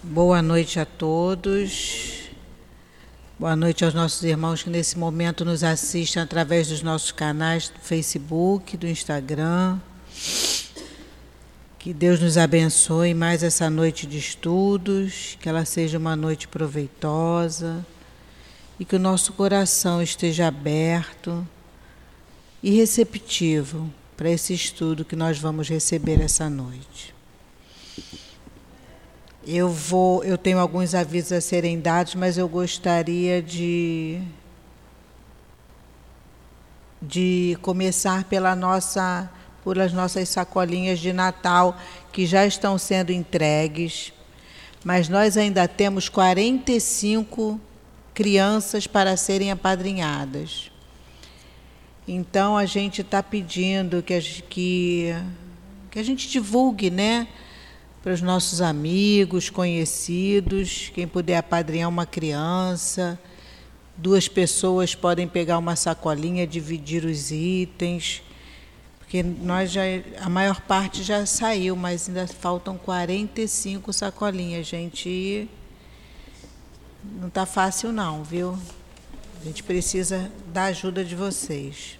Boa noite a todos. Boa noite aos nossos irmãos que nesse momento nos assistem através dos nossos canais do Facebook, do Instagram. Que Deus nos abençoe mais essa noite de estudos, que ela seja uma noite proveitosa e que o nosso coração esteja aberto e receptivo para esse estudo que nós vamos receber essa noite. Eu vou, eu tenho alguns avisos a serem dados, mas eu gostaria de de começar pela nossa pelas nossas sacolinhas de Natal que já estão sendo entregues. Mas nós ainda temos 45 crianças para serem apadrinhadas. Então a gente está pedindo que a, que, que a gente divulgue, né? Para os nossos amigos, conhecidos, quem puder apadrinhar uma criança. Duas pessoas podem pegar uma sacolinha, dividir os itens, porque nós já a maior parte já saiu, mas ainda faltam 45 sacolinhas, gente. E não está fácil não, viu? A gente precisa da ajuda de vocês.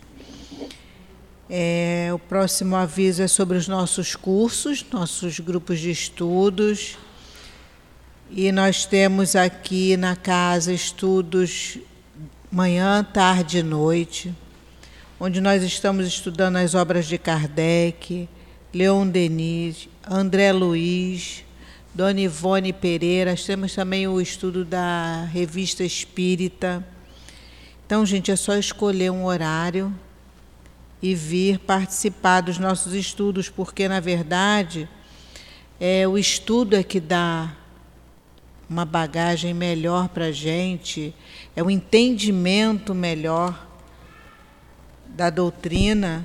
É, o próximo aviso é sobre os nossos cursos, nossos grupos de estudos. E nós temos aqui na casa estudos manhã, tarde e noite, onde nós estamos estudando as obras de Kardec, Leon Denis, André Luiz, Dona Ivone Pereira. Temos também o estudo da Revista Espírita. Então, gente, é só escolher um horário e vir participar dos nossos estudos, porque, na verdade, é, o estudo é que dá uma bagagem melhor para a gente, é um entendimento melhor da doutrina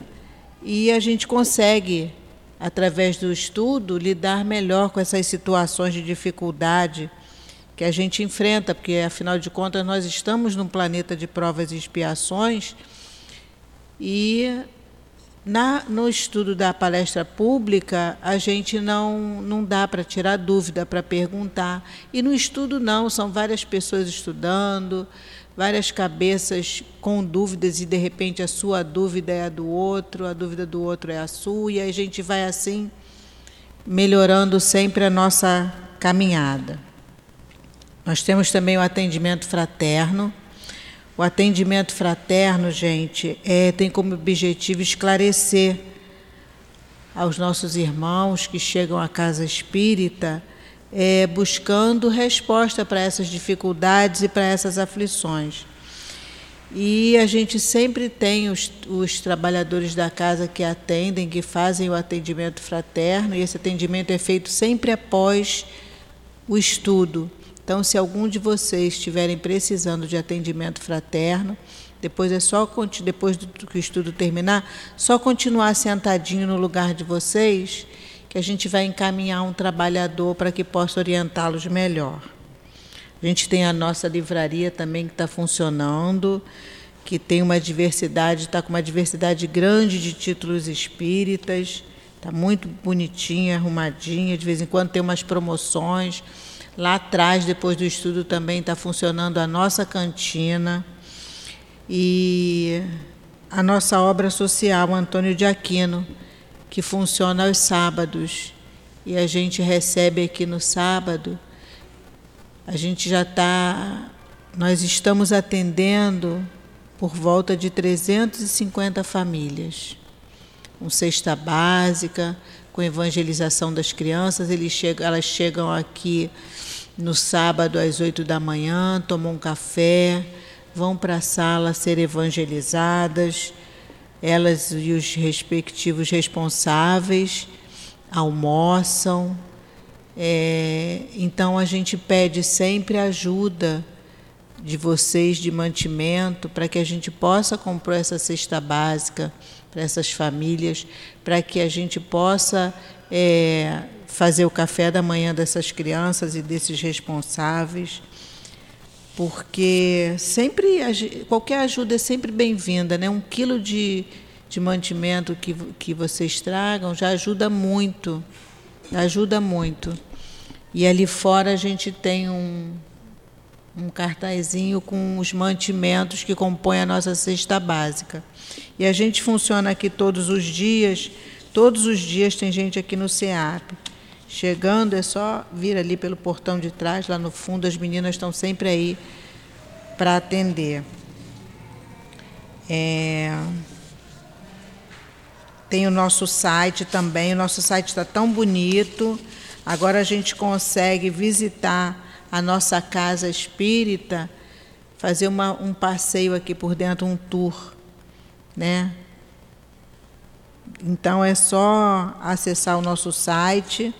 e a gente consegue, através do estudo, lidar melhor com essas situações de dificuldade que a gente enfrenta, porque, afinal de contas, nós estamos num planeta de provas e expiações e na, no estudo da palestra pública, a gente não, não dá para tirar dúvida, para perguntar. E no estudo, não, são várias pessoas estudando, várias cabeças com dúvidas, e de repente a sua dúvida é a do outro, a dúvida do outro é a sua, e a gente vai assim melhorando sempre a nossa caminhada. Nós temos também o atendimento fraterno o atendimento fraterno, gente, é, tem como objetivo esclarecer aos nossos irmãos que chegam à casa espírita é, buscando resposta para essas dificuldades e para essas aflições. E a gente sempre tem os, os, trabalhadores da casa que atendem, que fazem o atendimento fraterno, e esse atendimento é feito sempre após o estudo. Então, se algum de vocês estiverem precisando de atendimento fraterno, depois é só depois do que o estudo terminar, só continuar sentadinho no lugar de vocês, que a gente vai encaminhar um trabalhador para que possa orientá-los melhor. A gente tem a nossa livraria também que está funcionando, que tem uma diversidade, está com uma diversidade grande de títulos espíritas, está muito bonitinha, arrumadinha, de vez em quando tem umas promoções. Lá atrás, depois do estudo, também está funcionando a nossa cantina e a nossa obra social, Antônio de Aquino, que funciona aos sábados. E a gente recebe aqui no sábado, a gente já está, nós estamos atendendo por volta de 350 famílias. Com cesta básica, com evangelização das crianças, eles chegam, elas chegam aqui no sábado às oito da manhã, tomam um café, vão para a sala ser evangelizadas, elas e os respectivos responsáveis almoçam. É, então a gente pede sempre ajuda de vocês de mantimento para que a gente possa comprar essa cesta básica para essas famílias, para que a gente possa é, fazer o café da manhã dessas crianças e desses responsáveis, porque sempre qualquer ajuda é sempre bem-vinda, né? Um quilo de, de mantimento que, que vocês tragam já ajuda muito, ajuda muito. E ali fora a gente tem um, um cartazinho com os mantimentos que compõem a nossa cesta básica. E a gente funciona aqui todos os dias, todos os dias tem gente aqui no SEAP. Chegando é só vir ali pelo portão de trás, lá no fundo, as meninas estão sempre aí para atender. É... Tem o nosso site também, o nosso site está tão bonito. Agora a gente consegue visitar a nossa casa espírita, fazer uma, um passeio aqui por dentro, um tour, né? Então é só acessar o nosso site,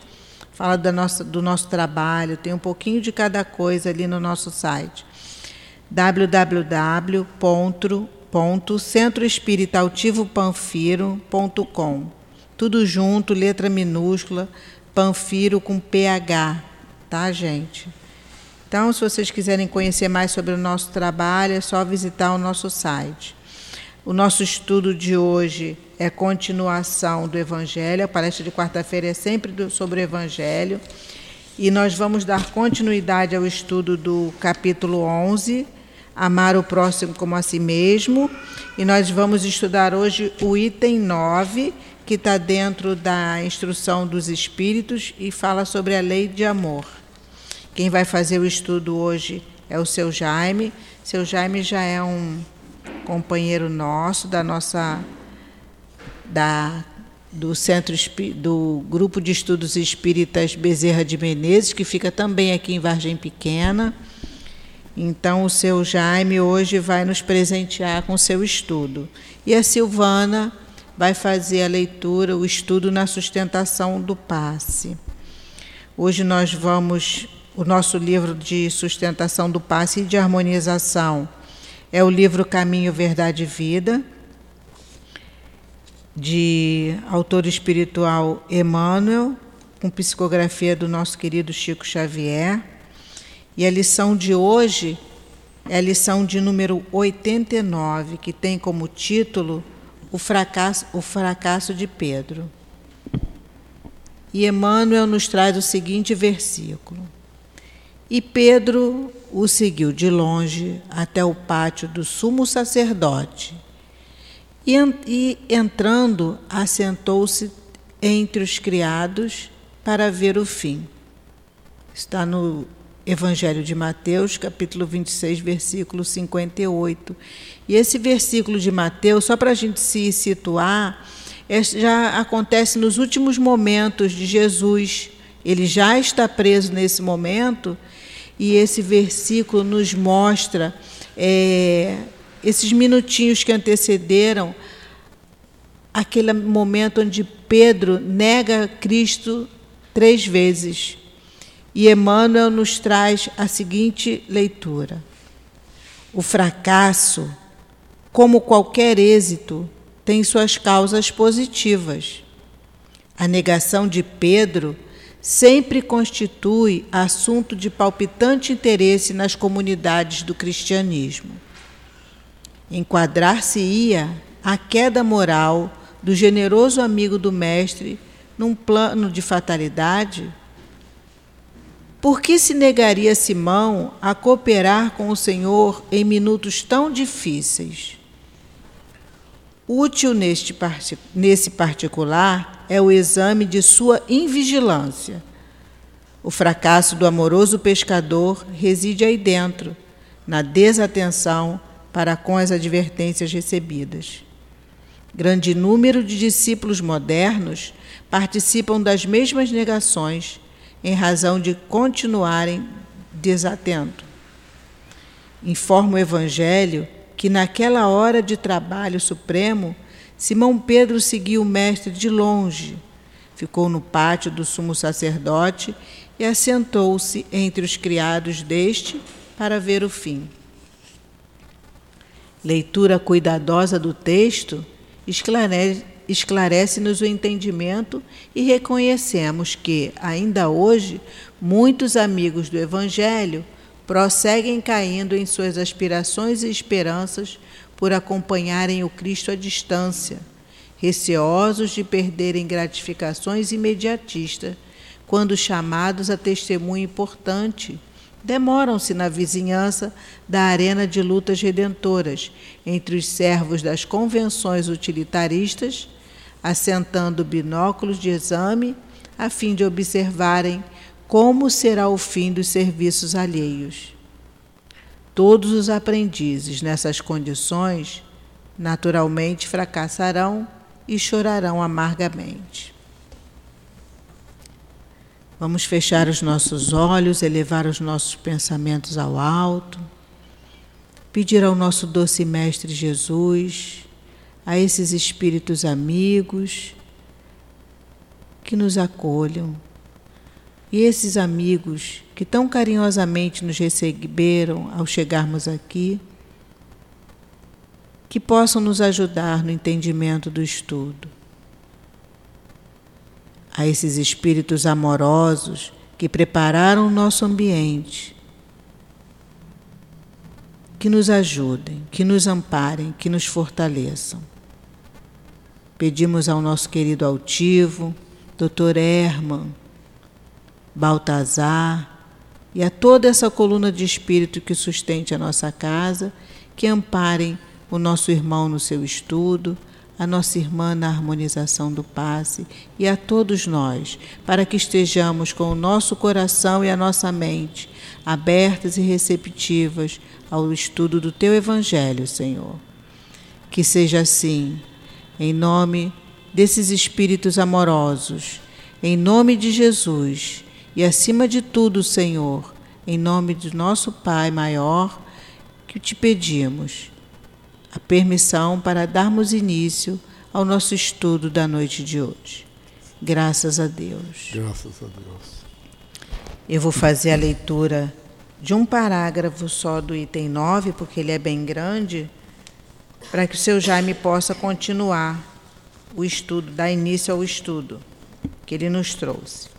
fala do nosso trabalho, tem um pouquinho de cada coisa ali no nosso site. www.centroespiritautivopanfiro.com Tudo junto, letra minúscula, Panfiro com PH, tá, gente? Então, se vocês quiserem conhecer mais sobre o nosso trabalho, é só visitar o nosso site. O nosso estudo de hoje é continuação do Evangelho. A palestra de quarta-feira é sempre sobre o Evangelho. E nós vamos dar continuidade ao estudo do capítulo 11, Amar o próximo como a si mesmo. E nós vamos estudar hoje o item 9, que está dentro da instrução dos Espíritos e fala sobre a lei de amor. Quem vai fazer o estudo hoje é o seu Jaime. Seu Jaime já é um companheiro nosso da nossa da do centro do grupo de estudos espíritas Bezerra de Menezes, que fica também aqui em Vargem Pequena. Então o seu Jaime hoje vai nos presentear com seu estudo. E a Silvana vai fazer a leitura, o estudo na sustentação do passe. Hoje nós vamos o nosso livro de sustentação do passe e de harmonização é o livro Caminho, Verdade e Vida, de autor espiritual Emmanuel, com psicografia do nosso querido Chico Xavier. E a lição de hoje é a lição de número 89, que tem como título O fracasso, o fracasso de Pedro. E Emmanuel nos traz o seguinte versículo: e Pedro o seguiu de longe até o pátio do sumo sacerdote. E, entrando, assentou-se entre os criados para ver o fim. Está no Evangelho de Mateus, capítulo 26, versículo 58. E esse versículo de Mateus, só para a gente se situar, é, já acontece nos últimos momentos de Jesus. Ele já está preso nesse momento e esse versículo nos mostra é, esses minutinhos que antecederam aquele momento onde Pedro nega Cristo três vezes. E Emmanuel nos traz a seguinte leitura: O fracasso, como qualquer êxito, tem suas causas positivas. A negação de Pedro sempre constitui assunto de palpitante interesse nas comunidades do cristianismo. Enquadrar-se-ia a queda moral do generoso amigo do Mestre num plano de fatalidade? Por que se negaria Simão a cooperar com o Senhor em minutos tão difíceis? Útil neste, nesse particular é o exame de sua invigilância. O fracasso do amoroso pescador reside aí dentro, na desatenção para com as advertências recebidas. Grande número de discípulos modernos participam das mesmas negações em razão de continuarem desatentos. Informa o Evangelho que naquela hora de trabalho supremo, Simão Pedro seguiu o mestre de longe, ficou no pátio do sumo sacerdote e assentou-se entre os criados deste para ver o fim. Leitura cuidadosa do texto esclarece-nos o entendimento e reconhecemos que, ainda hoje, muitos amigos do Evangelho prosseguem caindo em suas aspirações e esperanças por acompanharem o Cristo à distância, receosos de perderem gratificações imediatistas quando chamados a testemunho importante, demoram-se na vizinhança da arena de lutas redentoras entre os servos das convenções utilitaristas, assentando binóculos de exame a fim de observarem como será o fim dos serviços alheios. Todos os aprendizes nessas condições naturalmente fracassarão e chorarão amargamente. Vamos fechar os nossos olhos, elevar os nossos pensamentos ao alto, pedir ao nosso doce Mestre Jesus, a esses espíritos amigos, que nos acolham. E esses amigos que tão carinhosamente nos receberam ao chegarmos aqui, que possam nos ajudar no entendimento do estudo. A esses espíritos amorosos que prepararam o nosso ambiente, que nos ajudem, que nos amparem, que nos fortaleçam. Pedimos ao nosso querido altivo, Dr. Herman, Baltazar e a toda essa coluna de espírito que sustente a nossa casa, que amparem o nosso irmão no seu estudo, a nossa irmã na harmonização do passe e a todos nós, para que estejamos com o nosso coração e a nossa mente abertas e receptivas ao estudo do teu Evangelho, Senhor. Que seja assim, em nome desses espíritos amorosos, em nome de Jesus e acima de tudo, Senhor, em nome de nosso Pai maior, que te pedimos a permissão para darmos início ao nosso estudo da noite de hoje. Graças a Deus. Graças a Deus. Eu vou fazer a leitura de um parágrafo só do item 9, porque ele é bem grande, para que o seu Jaime possa continuar o estudo, dar início ao estudo que ele nos trouxe.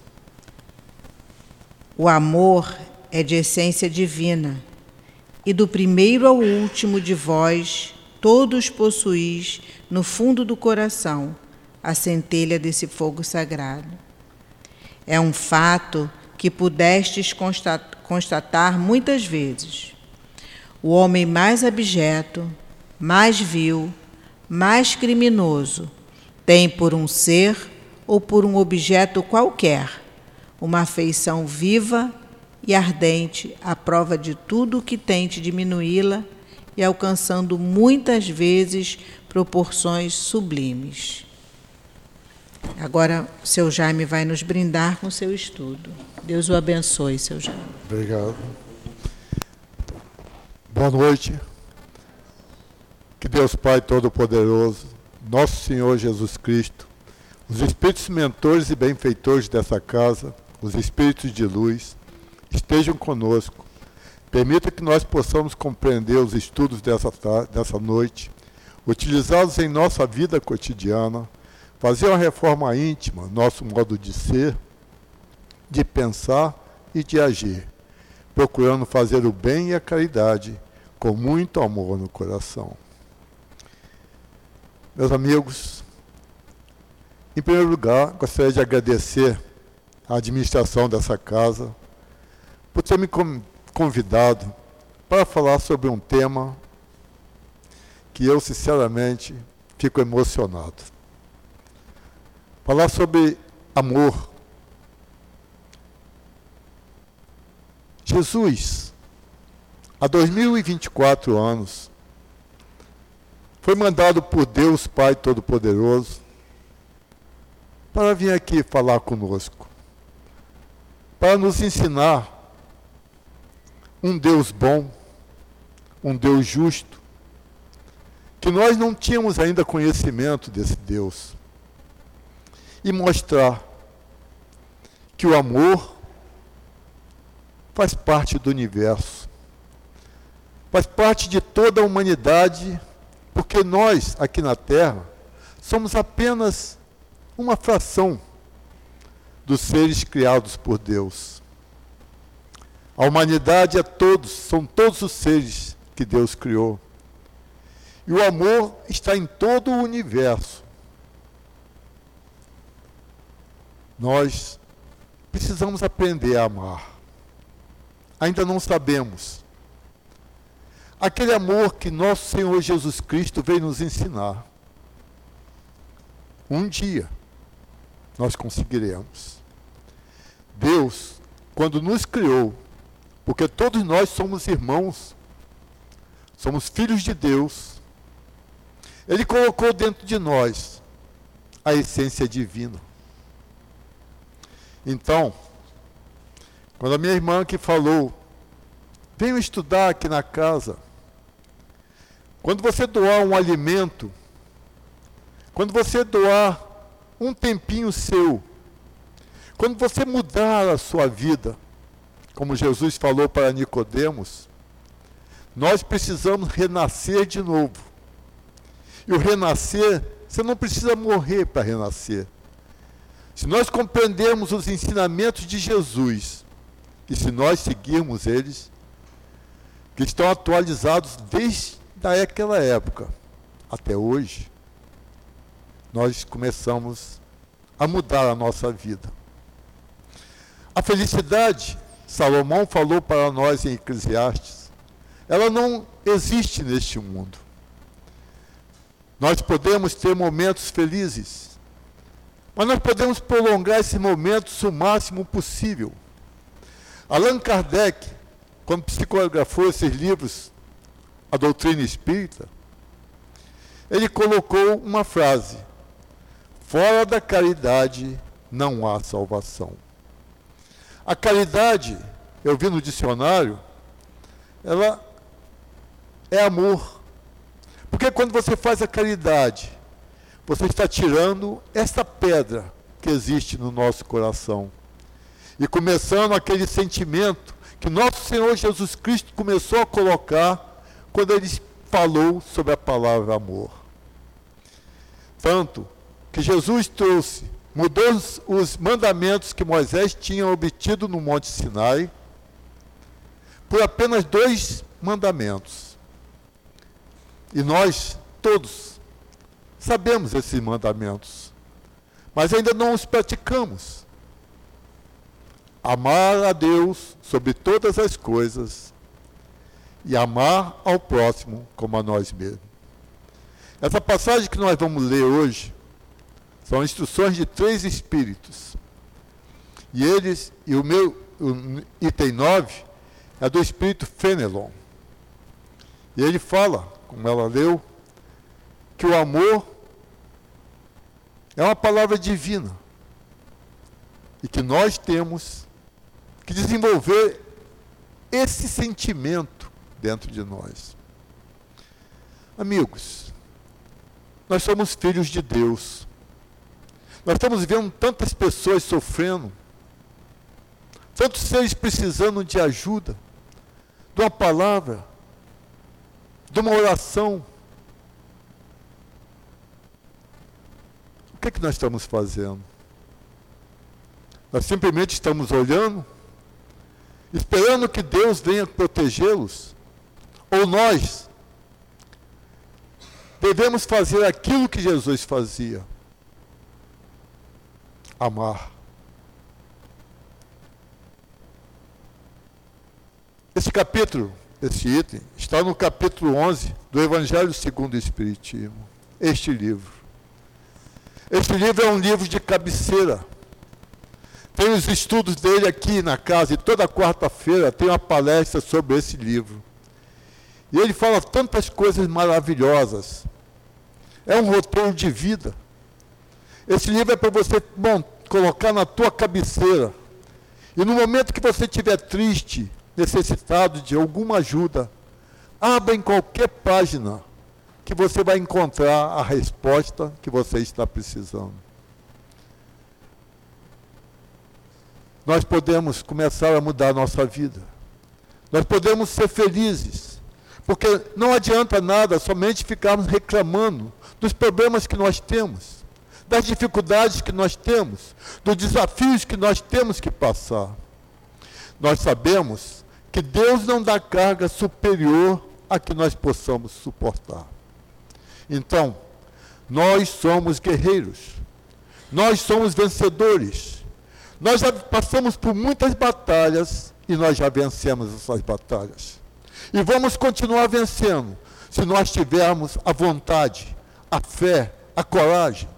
O amor é de essência divina, e do primeiro ao último de vós, todos possuís no fundo do coração a centelha desse fogo sagrado. É um fato que pudestes constatar muitas vezes. O homem mais abjeto, mais vil, mais criminoso, tem por um ser ou por um objeto qualquer uma afeição viva e ardente à prova de tudo o que tente diminuí-la e alcançando muitas vezes proporções sublimes. Agora, seu Jaime vai nos brindar com seu estudo. Deus o abençoe, seu Jaime. Obrigado. Boa noite. Que Deus Pai Todo-Poderoso nosso Senhor Jesus Cristo, os espíritos mentores e benfeitores dessa casa, os espíritos de luz, estejam conosco. Permita que nós possamos compreender os estudos dessa, dessa noite, utilizá-los em nossa vida cotidiana, fazer uma reforma íntima, nosso modo de ser, de pensar e de agir, procurando fazer o bem e a caridade com muito amor no coração. Meus amigos, em primeiro lugar, gostaria de agradecer à administração dessa casa por ter me convidado para falar sobre um tema que eu, sinceramente, fico emocionado. Falar sobre amor. Jesus, há 2024 anos, foi mandado por Deus Pai Todo-Poderoso para vir aqui falar conosco, para nos ensinar um Deus bom, um Deus justo, que nós não tínhamos ainda conhecimento desse Deus, e mostrar que o amor faz parte do universo, faz parte de toda a humanidade porque nós, aqui na Terra, somos apenas uma fração dos seres criados por Deus. A humanidade é todos, são todos os seres que Deus criou. E o amor está em todo o universo. Nós precisamos aprender a amar. Ainda não sabemos. Aquele amor que nosso Senhor Jesus Cristo veio nos ensinar. Um dia nós conseguiremos. Deus, quando nos criou, porque todos nós somos irmãos, somos filhos de Deus, Ele colocou dentro de nós a essência divina. Então, quando a minha irmã que falou, venham estudar aqui na casa. Quando você doar um alimento, quando você doar um tempinho seu, quando você mudar a sua vida, como Jesus falou para Nicodemos, nós precisamos renascer de novo. E o renascer, você não precisa morrer para renascer. Se nós compreendermos os ensinamentos de Jesus, e se nós seguirmos eles, que estão atualizados desde aquela época até hoje, nós começamos a mudar a nossa vida. A felicidade, Salomão falou para nós em Eclesiastes, ela não existe neste mundo. Nós podemos ter momentos felizes, mas nós podemos prolongar esses momentos o máximo possível. Allan Kardec, quando psicografou esses livros, A Doutrina Espírita, ele colocou uma frase: Fora da caridade não há salvação. A caridade, eu vi no dicionário, ela é amor. Porque quando você faz a caridade, você está tirando essa pedra que existe no nosso coração. E começando aquele sentimento que nosso Senhor Jesus Cristo começou a colocar quando ele falou sobre a palavra amor. Tanto que Jesus trouxe, mudou os mandamentos que Moisés tinha obtido no Monte Sinai, por apenas dois mandamentos. E nós, todos, Sabemos esses mandamentos, mas ainda não os praticamos. Amar a Deus sobre todas as coisas e amar ao próximo como a nós mesmos. Essa passagem que nós vamos ler hoje são instruções de três espíritos. E eles, e o meu o item 9 é do espírito Fenelon. E ele fala, como ela leu, que o amor é uma palavra divina. E que nós temos que desenvolver esse sentimento dentro de nós. Amigos, nós somos filhos de Deus. Nós estamos vendo tantas pessoas sofrendo, tantos seres precisando de ajuda, de uma palavra, de uma oração que, é que nós estamos fazendo? Nós simplesmente estamos olhando, esperando que Deus venha protegê-los? Ou nós devemos fazer aquilo que Jesus fazia? Amar. Esse capítulo, esse item, está no capítulo 11 do Evangelho segundo o Espiritismo. Este livro. Esse livro é um livro de cabeceira. Tem os estudos dele aqui na casa e toda quarta-feira tem uma palestra sobre esse livro. E ele fala tantas coisas maravilhosas. É um roteiro de vida. Esse livro é para você bom, colocar na tua cabeceira. E no momento que você estiver triste, necessitado de alguma ajuda, abra em qualquer página que você vai encontrar a resposta que você está precisando. Nós podemos começar a mudar a nossa vida. Nós podemos ser felizes. Porque não adianta nada somente ficarmos reclamando dos problemas que nós temos, das dificuldades que nós temos, dos desafios que nós temos que passar. Nós sabemos que Deus não dá carga superior a que nós possamos suportar. Então, nós somos guerreiros, nós somos vencedores, Nós já passamos por muitas batalhas e nós já vencemos essas batalhas. E vamos continuar vencendo se nós tivermos a vontade, a fé, a coragem,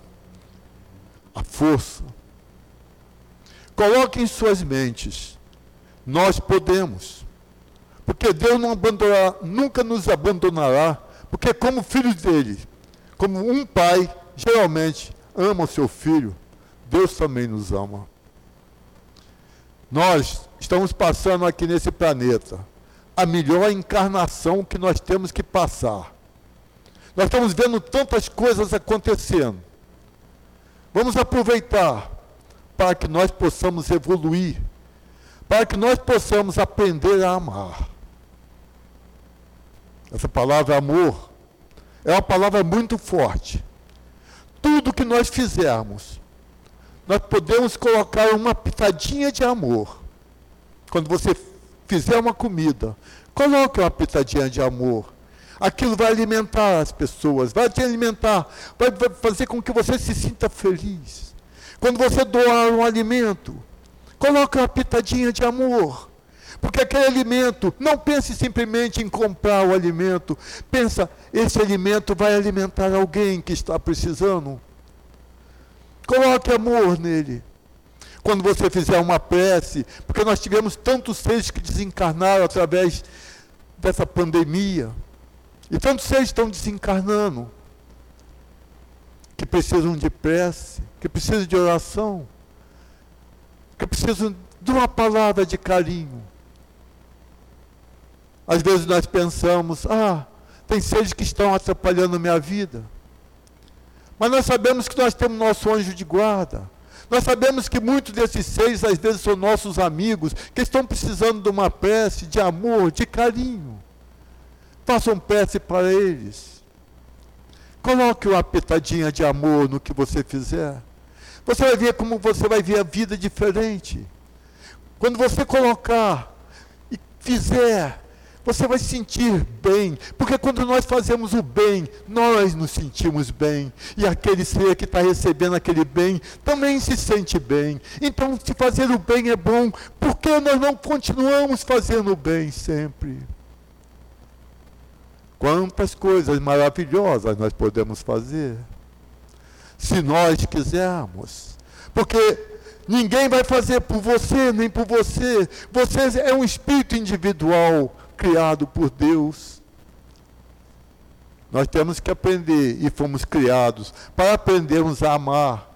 a força. Coloque em suas mentes, nós podemos. Porque Deus não abandonará, nunca nos abandonará, porque como filhos dele, como um pai geralmente ama o seu filho, Deus também nos ama. Nós estamos passando aqui nesse planeta a melhor encarnação que nós temos que passar. Nós estamos vendo tantas coisas acontecendo. Vamos aproveitar para que nós possamos evoluir, para que nós possamos aprender a amar. Essa palavra amor é uma palavra muito forte. Tudo que nós fizermos, nós podemos colocar uma pitadinha de amor. Quando você fizer uma comida, coloque uma pitadinha de amor. Aquilo vai alimentar as pessoas, vai te alimentar, vai fazer com que você se sinta feliz. Quando você doar um alimento, coloque uma pitadinha de amor. Porque aquele alimento, não pense simplesmente em comprar o alimento. Pensa, esse alimento vai alimentar alguém que está precisando. Coloque amor nele. Quando você fizer uma prece, porque nós tivemos tantos seres que desencarnaram através dessa pandemia. E tantos seres estão desencarnando. Que precisam de prece, que precisam de oração, que precisam de uma palavra de carinho. Às vezes nós pensamos, ah, tem seres que estão atrapalhando a minha vida. Mas nós sabemos que nós temos nosso anjo de guarda. Nós sabemos que muitos desses seis, às vezes, são nossos amigos, que estão precisando de uma prece, de amor, de carinho. Façam prece para eles. Coloque uma pitadinha de amor no que você fizer. Você vai ver como você vai ver a vida diferente. Quando você colocar e fizer você vai se sentir bem, porque quando nós fazemos o bem, nós nos sentimos bem, e aquele ser que está recebendo aquele bem também se sente bem. Então, se fazer o bem é bom, por que nós não continuamos fazendo o bem sempre? Quantas coisas maravilhosas nós podemos fazer, se nós quisermos, porque ninguém vai fazer por você, nem por você, você é um espírito individual criado por Deus. Nós temos que aprender e fomos criados para aprendermos a amar.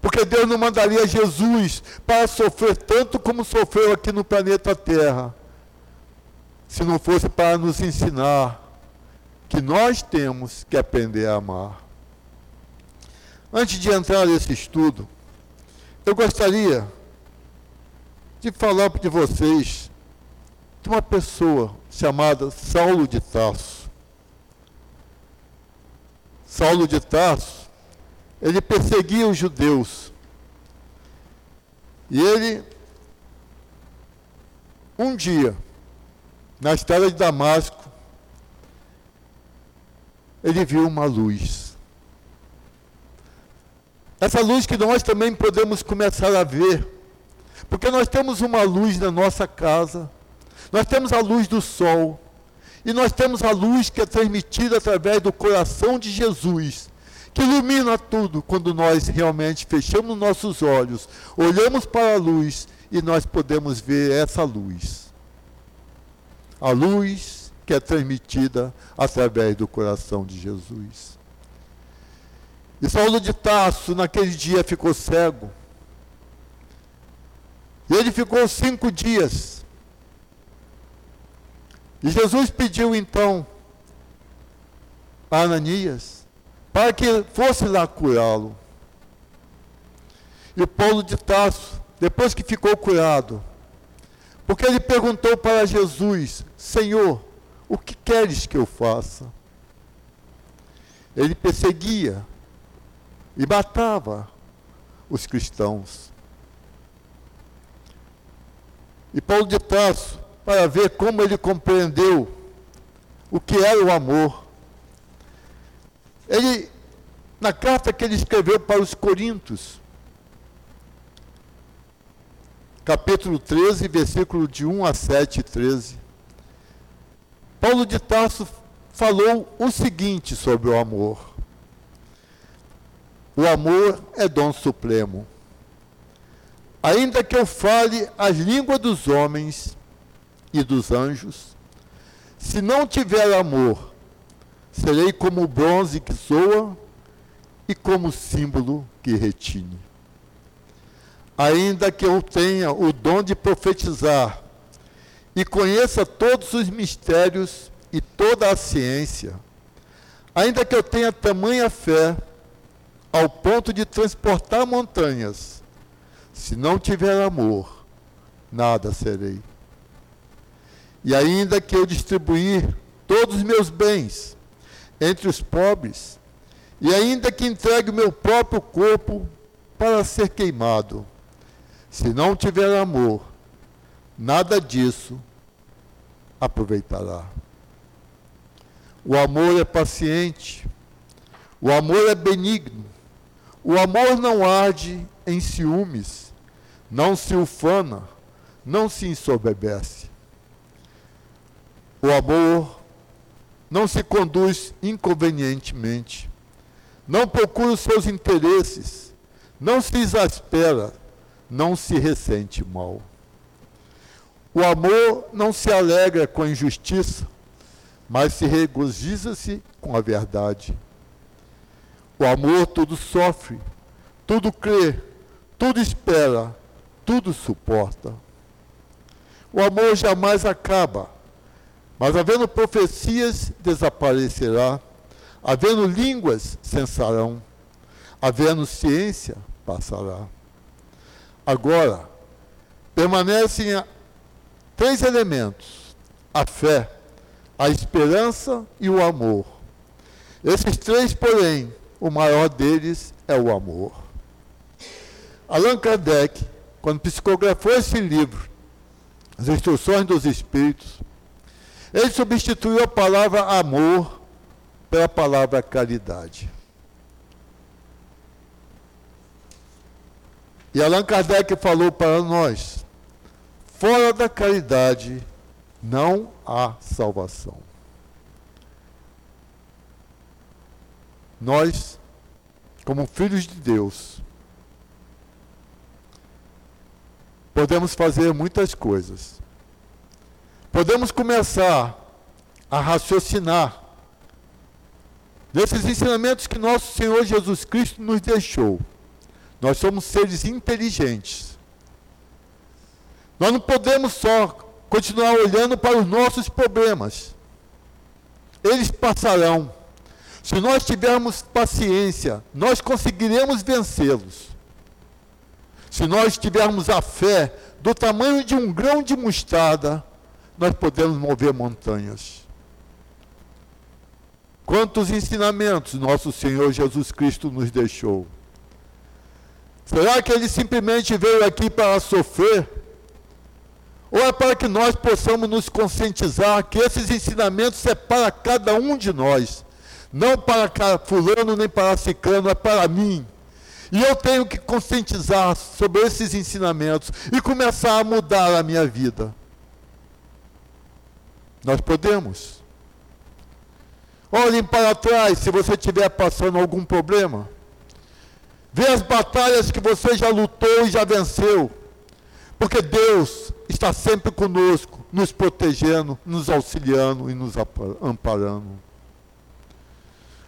Porque Deus não mandaria Jesus para sofrer tanto como sofreu aqui no planeta Terra, se não fosse para nos ensinar que nós temos que aprender a amar. Antes de entrar nesse estudo, eu gostaria de falar para vocês de uma pessoa chamada Saulo de Tarso. Saulo de Tarso, ele perseguia os judeus. E ele, um dia, na estrada de Damasco, ele viu uma luz. Essa luz que nós também podemos começar a ver, porque nós temos uma luz na nossa casa, nós temos a luz do sol. E nós temos a luz que é transmitida através do coração de Jesus, que ilumina tudo quando nós realmente fechamos nossos olhos, olhamos para a luz e nós podemos ver essa luz. A luz que é transmitida através do coração de Jesus. E Saulo de Tarso, naquele dia, ficou cego. E ele ficou cinco dias e Jesus pediu então a Ananias para que fosse lá curá-lo. E Paulo de Tarso, depois que ficou curado, porque ele perguntou para Jesus: Senhor, o que queres que eu faça? Ele perseguia e matava os cristãos. E Paulo de Tarso para ver como ele compreendeu o que era o amor. Ele, na carta que ele escreveu para os Coríntios, capítulo 13, versículo de 1 a 7 e 13. Paulo de Tarso falou o seguinte sobre o amor. O amor é dom supremo. Ainda que eu fale as línguas dos homens e dos anjos, se não tiver amor, serei como o bronze que soa e como símbolo que retine. Ainda que eu tenha o dom de profetizar e conheça todos os mistérios e toda a ciência, ainda que eu tenha tamanha fé ao ponto de transportar montanhas, se não tiver amor, nada serei. E ainda que eu distribuir todos os meus bens entre os pobres, e ainda que entregue o meu próprio corpo para ser queimado, se não tiver amor, nada disso aproveitará. O amor é paciente, o amor é benigno, o amor não arde em ciúmes, não se ufana, não se ensoberbece. O amor não se conduz inconvenientemente, não procura os seus interesses, não se exaspera, não se ressente mal. O amor não se alegra com a injustiça, mas se regozija-se com a verdade. O amor tudo sofre, tudo crê, tudo espera, tudo suporta. O amor jamais acaba, mas havendo profecias, desaparecerá, havendo línguas, cessarão, havendo ciência, passará. Agora, permanecem três elementos: a fé, a esperança e o amor. Esses três, porém, o maior deles é o amor. Allan Kardec, quando psicografou esse livro, As Instruções dos Espíritos, ele substituiu a palavra amor pela palavra caridade. E Allan Kardec falou para nós Fora da caridade não há salvação. Nós, como filhos de Deus, podemos fazer muitas coisas. Podemos começar a raciocinar nesses ensinamentos que nosso Senhor Jesus Cristo nos deixou. Nós somos seres inteligentes. Nós não podemos só continuar olhando para os nossos problemas. Eles passarão. Se nós tivermos paciência, nós conseguiremos vencê-los. Se nós tivermos a fé do tamanho de um grão de mostarda, nós podemos mover montanhas. Quantos ensinamentos nosso Senhor Jesus Cristo nos deixou? Será que ele simplesmente veio aqui para sofrer? Ou é para que nós possamos nos conscientizar que esses ensinamentos é para cada um de nós, não para fulano nem para ciclano, é para mim. E eu tenho que conscientizar sobre esses ensinamentos e começar a mudar a minha vida. Nós podemos. Olhem para trás se você estiver passando algum problema. Vê as batalhas que você já lutou e já venceu. Porque Deus está sempre conosco, nos protegendo, nos auxiliando e nos amparando.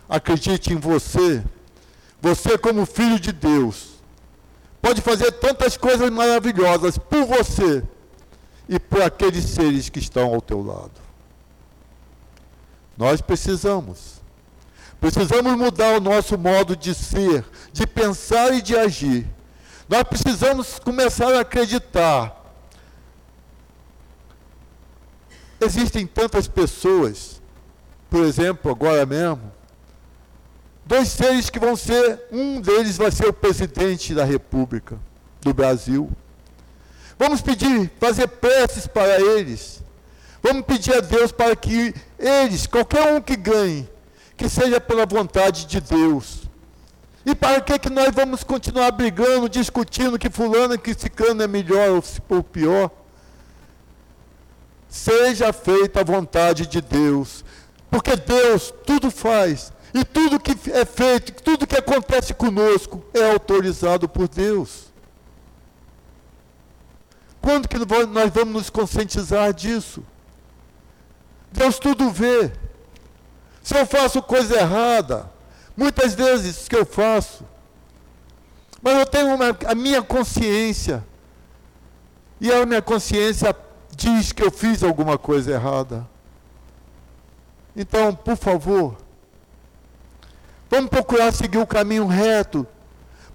Acredite em você. Você, como filho de Deus, pode fazer tantas coisas maravilhosas por você e por aqueles seres que estão ao teu lado. Nós precisamos. Precisamos mudar o nosso modo de ser, de pensar e de agir nós precisamos começar a acreditar. Existem tantas pessoas, por exemplo, agora mesmo, dois seres que vão ser, um deles vai ser o presidente da República do Brasil. Vamos pedir, fazer preces para eles. Vamos pedir a Deus para que eles, qualquer um que ganhe, que seja pela vontade de Deus E para que, que nós vamos continuar brigando, discutindo que fulano, que ciclano é melhor ou pior? Seja feita a vontade de Deus, porque Deus tudo faz, e tudo que é feito, tudo que acontece conosco é autorizado por Deus. Quando que nós vamos nos conscientizar disso? Deus tudo vê. Se eu faço coisa errada, muitas vezes que eu faço, mas eu tenho uma, a minha consciência, e a minha consciência diz que eu fiz alguma coisa errada. Então, por favor, vamos procurar seguir o caminho reto,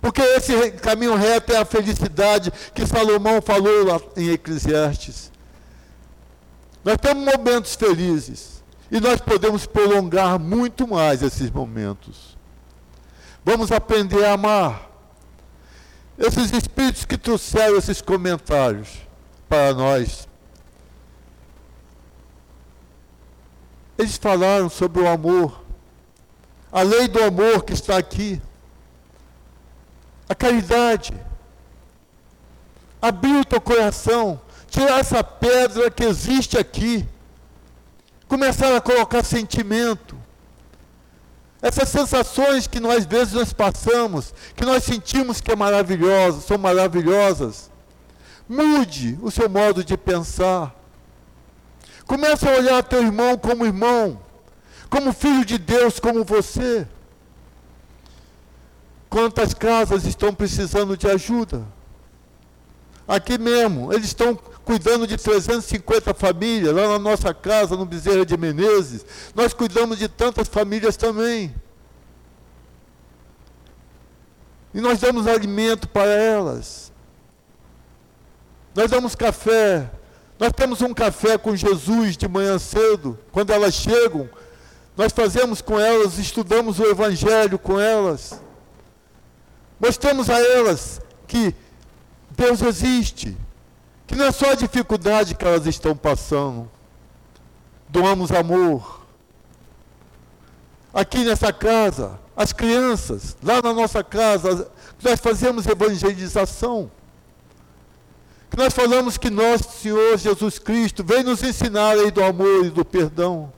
porque esse caminho reto é a felicidade que Salomão falou lá em Eclesiastes. Nós temos momentos felizes e nós podemos prolongar muito mais esses momentos. Vamos aprender a amar. Esses espíritos que trouxeram esses comentários para nós, eles falaram sobre o amor, a lei do amor que está aqui, a caridade. Abrir o teu coração tirar essa pedra que existe aqui, começar a colocar sentimento. Essas sensações que nós às vezes nós passamos, que nós sentimos que é maravilhosa, são maravilhosas. Mude o seu modo de pensar. Comece a olhar teu irmão como irmão, como filho de Deus, como você. Quantas casas estão precisando de ajuda? Aqui mesmo, eles estão cuidando de 350 famílias, lá na nossa casa, no Bezerra de Menezes. Nós cuidamos de tantas famílias também. E nós damos alimento para elas. Nós damos café. Nós temos um café com Jesus de manhã cedo. Quando elas chegam, nós fazemos com elas, estudamos o Evangelho com elas. Mostramos a elas que Deus existe. Que não é só a dificuldade que elas estão passando. Doamos amor. Aqui nessa casa, as crianças, lá na nossa casa, nós fazemos evangelização. Nós falamos que nosso Senhor Jesus Cristo vem nos ensinar a lei do amor e do perdão.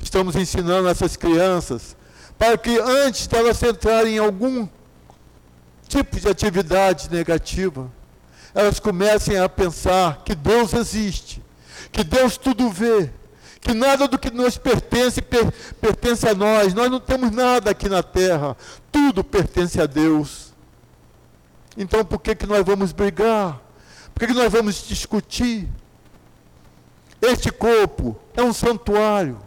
Estamos ensinando essas crianças para que antes delas entrarem em algum tipo de atividade negativa, elas comecem a pensar que Deus existe, que Deus tudo vê, que nada do que nos pertence per, pertence a nós, nós não temos nada aqui na terra, tudo pertence a Deus. Então por que, que nós vamos brigar? Por que, que nós vamos discutir? Este corpo é um santuário.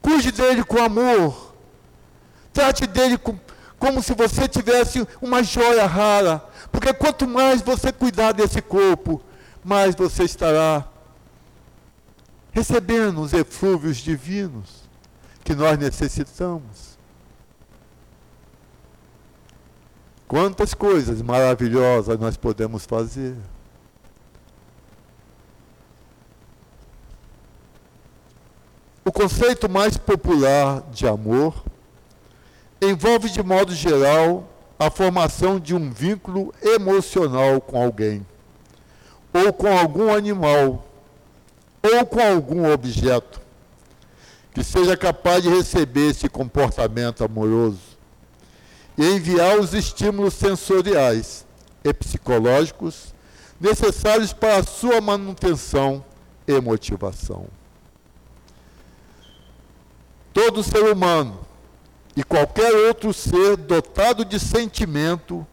Cuide dele com amor. Trate dele com, como se você tivesse uma joia rara. Porque quanto mais você cuidar desse corpo, mais você estará recebendo os eflúvios divinos que nós necessitamos. Quantas coisas maravilhosas nós podemos fazer. O conceito mais popular de amor envolve de modo geral a formação de um vínculo emocional com alguém, ou com algum animal, ou com algum objeto, que seja capaz de receber esse comportamento amoroso e enviar os estímulos sensoriais e psicológicos necessários para a sua manutenção e motivação. Todo ser humano e qualquer outro ser dotado de sentimento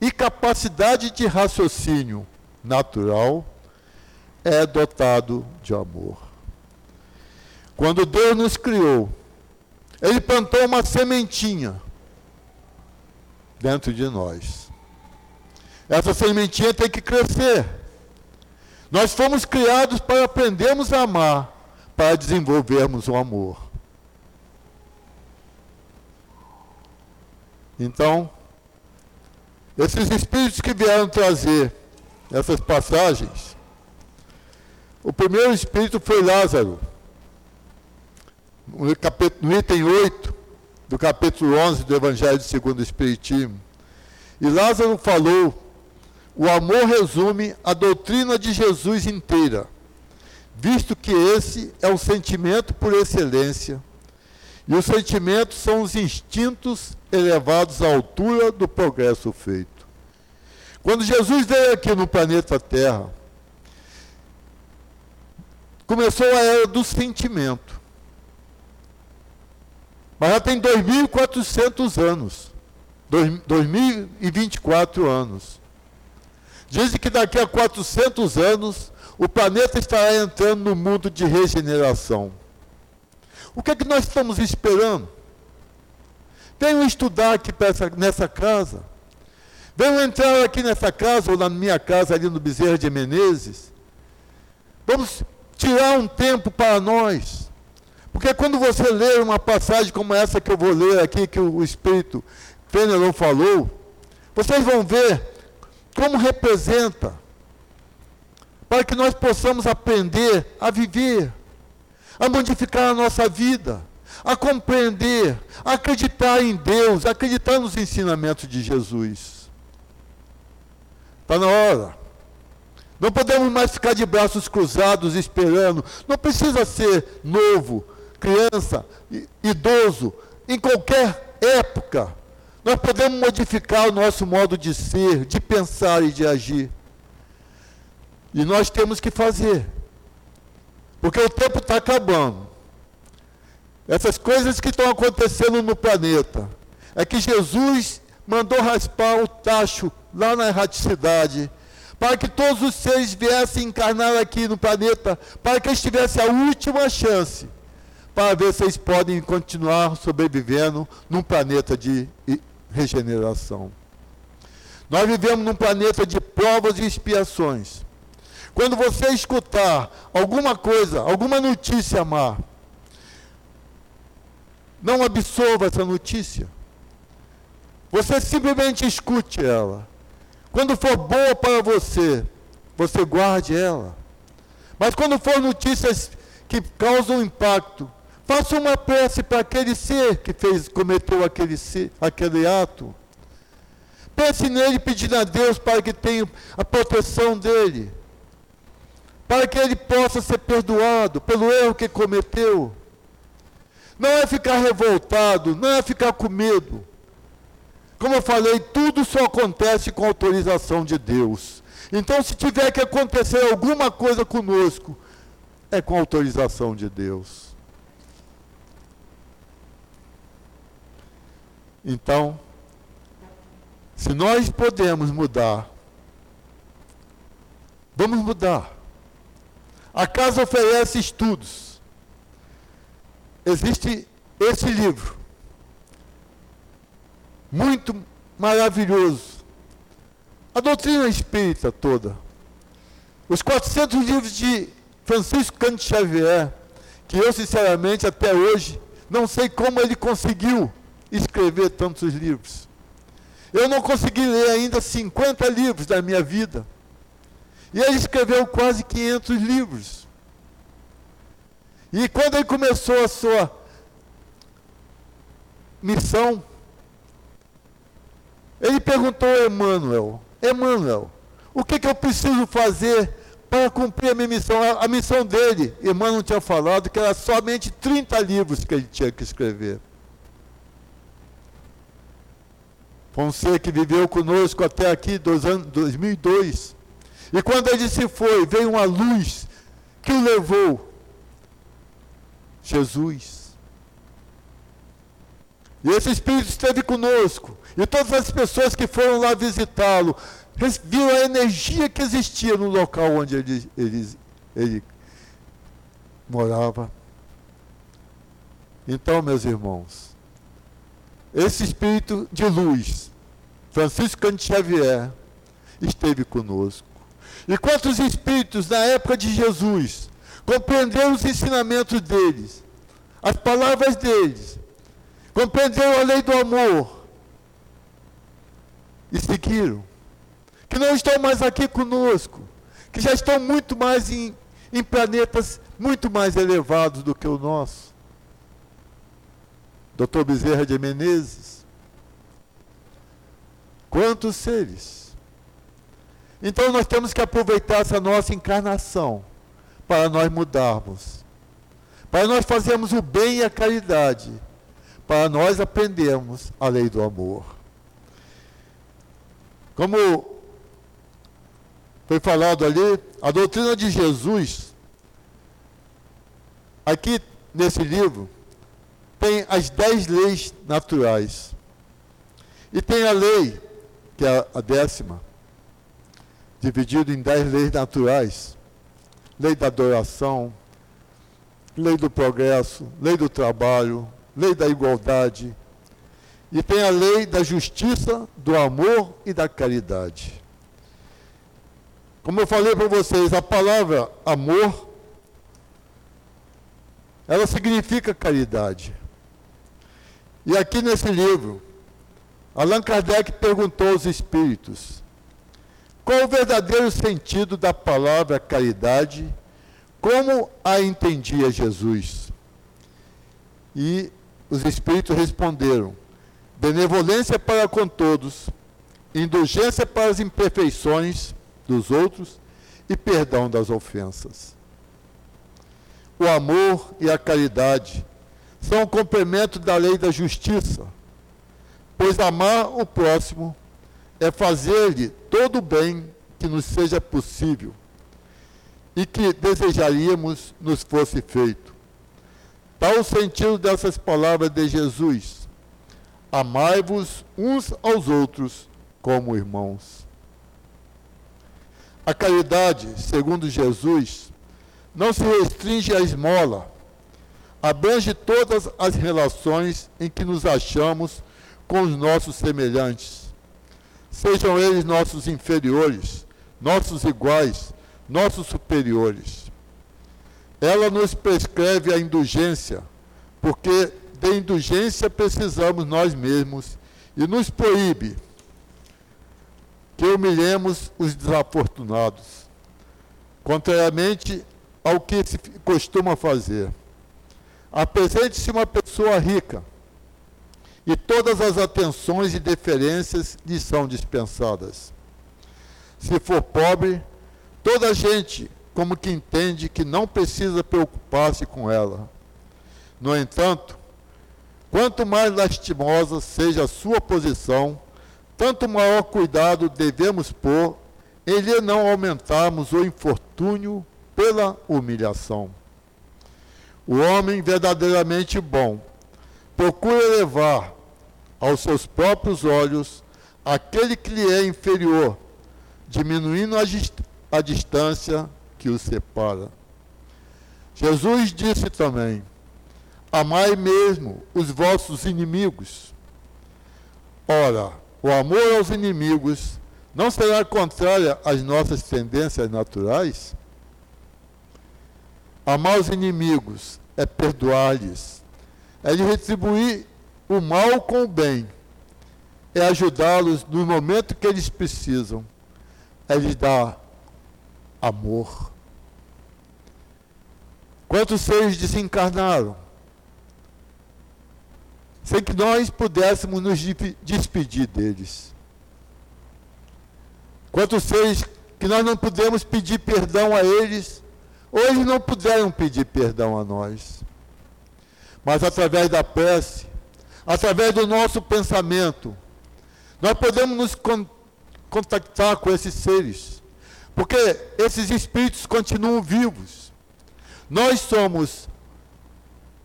e capacidade de raciocínio natural é dotado de amor. Quando Deus nos criou, Ele plantou uma sementinha dentro de nós. Essa sementinha tem que crescer. Nós fomos criados para aprendermos a amar, para desenvolvermos o amor. Então, esses espíritos que vieram trazer essas passagens, o primeiro espírito foi Lázaro. No, capítulo, no item 8, do capítulo 11 do Evangelho segundo o Espiritismo. E Lázaro falou: o amor resume a doutrina de Jesus inteira, visto que esse é o sentimento por excelência. E os sentimentos são os instintos elevados à altura do progresso feito. Quando Jesus veio aqui no planeta Terra, começou a era do sentimento. Mas já tem 2.400 anos. 2024 anos. Dizem que daqui a 400 anos o planeta estará entrando no mundo de regeneração. O que é que nós estamos esperando? Venham estudar aqui essa, nessa casa. Venham entrar aqui nessa casa, ou na minha casa ali no Bezerra de Menezes. Vamos tirar um tempo para nós. Porque quando você lê uma passagem como essa que eu vou ler aqui, que o Espírito Fenelon falou, vocês vão ver como representa, para que nós possamos aprender a viver, a modificar a nossa vida, a compreender, a acreditar em Deus, a acreditar nos ensinamentos de Jesus. Está na hora. Não podemos mais ficar de braços cruzados esperando. Não precisa ser novo, criança, idoso, em qualquer época. Nós podemos modificar o nosso modo de ser, de pensar e de agir. E nós temos que fazer. Porque o tempo está acabando. Essas coisas que estão acontecendo no planeta. É que Jesus mandou raspar o tacho lá na erraticidade para que todos os seres viessem encarnar aqui no planeta, para que eles tivessem a última chance, para ver se eles podem continuar sobrevivendo num planeta de regeneração. Nós vivemos num planeta de provas e expiações. Quando você escutar alguma coisa, alguma notícia má, não absorva essa notícia. Você simplesmente escute ela. Quando for boa para você, você guarde ela. Mas quando for notícias que causam impacto, faça uma prece para aquele ser que fez, cometeu aquele, aquele ato. Pense nele pedindo a Deus para que tenha a proteção dele. Para que ele possa ser perdoado pelo erro que cometeu. Não é ficar revoltado, não é ficar com medo. Como eu falei, tudo só acontece com autorização de Deus. Então, se tiver que acontecer alguma coisa conosco, é com autorização de Deus. Então, se nós podemos mudar, vamos mudar. A casa oferece estudos. Existe esse livro muito maravilhoso. A doutrina espírita toda. Os 400 livros de Francisco Cândido Xavier, que eu, sinceramente, até hoje, não sei como ele conseguiu escrever tantos livros. Eu não consegui ler ainda 50 livros da minha vida. E ele escreveu quase 500 livros. E quando ele começou a sua missão, ele perguntou a Emmanuel, Emmanuel, o que, que eu preciso fazer para cumprir a minha missão? A, a missão dele, Emmanuel tinha falado que era somente 30 livros que ele tinha que escrever. Fonseca que viveu conosco até aqui, dois anos, 2002. E quando ele se foi, veio uma luz que o levou. Jesus. E esse Espírito esteve conosco. E todas as pessoas que foram lá visitá-lo viram a energia que existia no local onde ele, ele, ele morava. Então, meus irmãos, esse espírito de luz, Francisco Xavier, esteve conosco. E quantos espíritos na época de Jesus compreenderam os ensinamentos deles, as palavras deles, compreenderam a lei do amor, e seguiram, que não estão mais aqui conosco, que já estão muito mais em, em planetas muito mais elevados do que o nosso. Dr. Bezerra de Menezes. Quantos seres? Então nós temos que aproveitar essa nossa encarnação para nós mudarmos, para nós fazermos o bem e a caridade, para nós aprendermos a lei do amor. Como foi falado ali, a doutrina de Jesus, aqui nesse livro, tem as dez leis naturais. E tem a lei, que é a décima, dividido em dez leis naturais. Lei da adoração, lei do progresso, lei do trabalho, lei da igualdade. E tem a lei da justiça, do amor e da caridade. Como eu falei para vocês, a palavra amor, ela significa caridade. E aqui nesse livro, Allan Kardec perguntou aos espíritos: qual o verdadeiro sentido da palavra caridade? Como a entendia Jesus? E os espíritos responderam: benevolência para com todos, indulgência para as imperfeições dos outros e perdão das ofensas. O amor e a caridade são o complemento da lei da justiça, pois amar o próximo é fazer-lhe todo o bem que nos seja possível e que desejaríamos nos fosse feito. Tal o sentido dessas palavras de Jesus: Amai-vos uns aos outros como irmãos. A caridade, segundo Jesus, não se restringe à esmola abrange todas as relações em que nos achamos com os nossos semelhantes, sejam eles nossos inferiores, nossos iguais, nossos superiores. Ela nos prescreve a indulgência, porque de indulgência precisamos nós mesmos, e nos proíbe que humilhemos os desafortunados, contrariamente ao que se costuma fazer. Apresente-se uma pessoa rica e todas as atenções e deferências lhe são dispensadas. Se for pobre, toda a gente como que entende que não precisa preocupar-se com ela. No entanto, quanto mais lastimosa seja a sua posição, tanto maior cuidado devemos pôr em lhe não aumentarmos o infortúnio pela humilhação. O homem verdadeiramente bom procura levar aos seus próprios olhos aquele que lhe é inferior, diminuindo a, a distância que o separa. Jesus disse também: Amai mesmo os vossos inimigos. Ora, o amor aos inimigos não será contrário às nossas tendências naturais? Amar os inimigos é perdoar-lhes, é lhe retribuir o mal com o bem, é ajudá-los no momento que eles precisam, é lhes dar amor. Quantos seres desencarnaram? Sem que nós pudéssemos nos despedir deles. Quantos seres que nós não pudemos pedir perdão a eles Hoje não puderam pedir perdão a nós. Mas através da prece, através do nosso pensamento, nós podemos nos con contactar com esses seres. Porque esses espíritos continuam vivos. Nós somos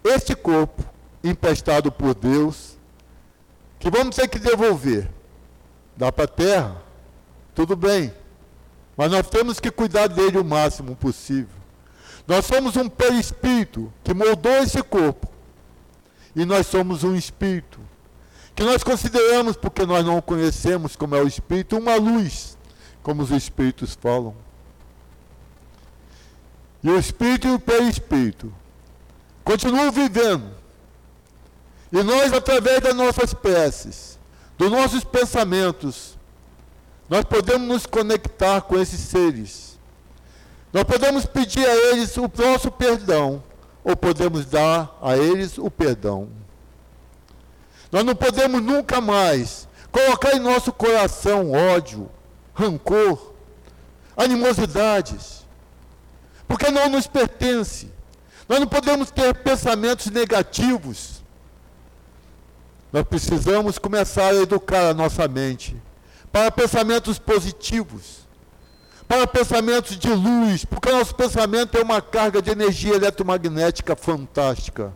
este corpo emprestado por Deus, que vamos ter que devolver. Dá para a terra, tudo bem. Mas nós temos que cuidar dele o máximo possível. Nós somos um perispírito que moldou esse corpo. E nós somos um espírito que nós consideramos, porque nós não conhecemos como é o espírito, uma luz, como os espíritos falam. E o espírito e o perispírito continuam vivendo. E nós, através das nossas preces, dos nossos pensamentos, nós podemos nos conectar com esses seres nós podemos pedir a eles o nosso perdão, ou podemos dar a eles o perdão. Nós não podemos nunca mais colocar em nosso coração ódio, rancor, animosidades, porque não nos pertence. Nós não podemos ter pensamentos negativos. Nós precisamos começar a educar a nossa mente para pensamentos positivos, para pensamentos de luz, porque o nosso pensamento é uma carga de energia eletromagnética fantástica.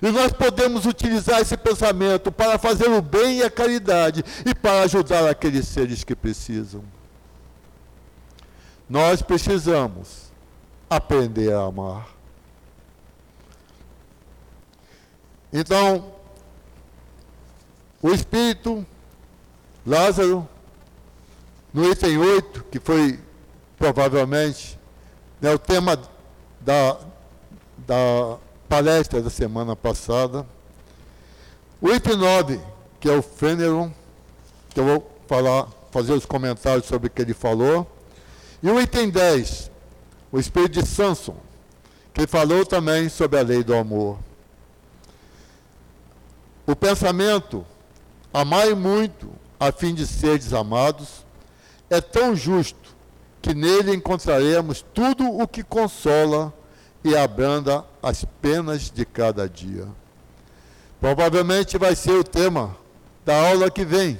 E nós podemos utilizar esse pensamento para fazer o bem e a caridade e para ajudar aqueles seres que precisam. Nós precisamos aprender a amar. Então, o Espírito, Lázaro, no item 8, que foi provavelmente né, o tema da, da palestra da semana passada. O item 9, que é o Fenelon, que eu vou falar, fazer os comentários sobre o que ele falou. E o item 10, o espírito de Samson, que falou também sobre a lei do amor. O pensamento, amai muito a fim de ser desamados, é tão justo que nele encontraremos tudo o que consola e abranda as penas de cada dia. Provavelmente vai ser o tema da aula que vem.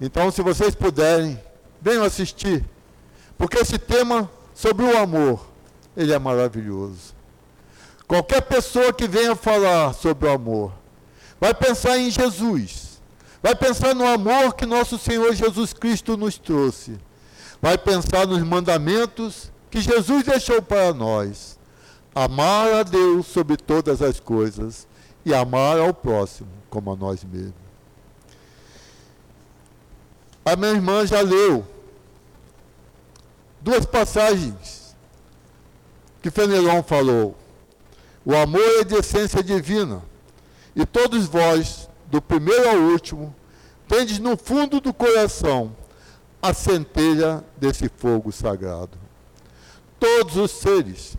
Então, se vocês puderem, venham assistir porque esse tema sobre o amor, ele é maravilhoso. Qualquer pessoa que venha falar sobre o amor, vai pensar em Jesus, vai pensar no amor que nosso Senhor Jesus Cristo nos trouxe, vai pensar nos mandamentos que Jesus deixou para nós. Amar a Deus sobre todas as coisas e amar ao próximo como a nós mesmos. A minha irmã já leu duas passagens que Fenelon falou. O amor é de essência divina, e todos vós, do primeiro ao último, tendes no fundo do coração a centelha desse fogo sagrado. Todos os seres,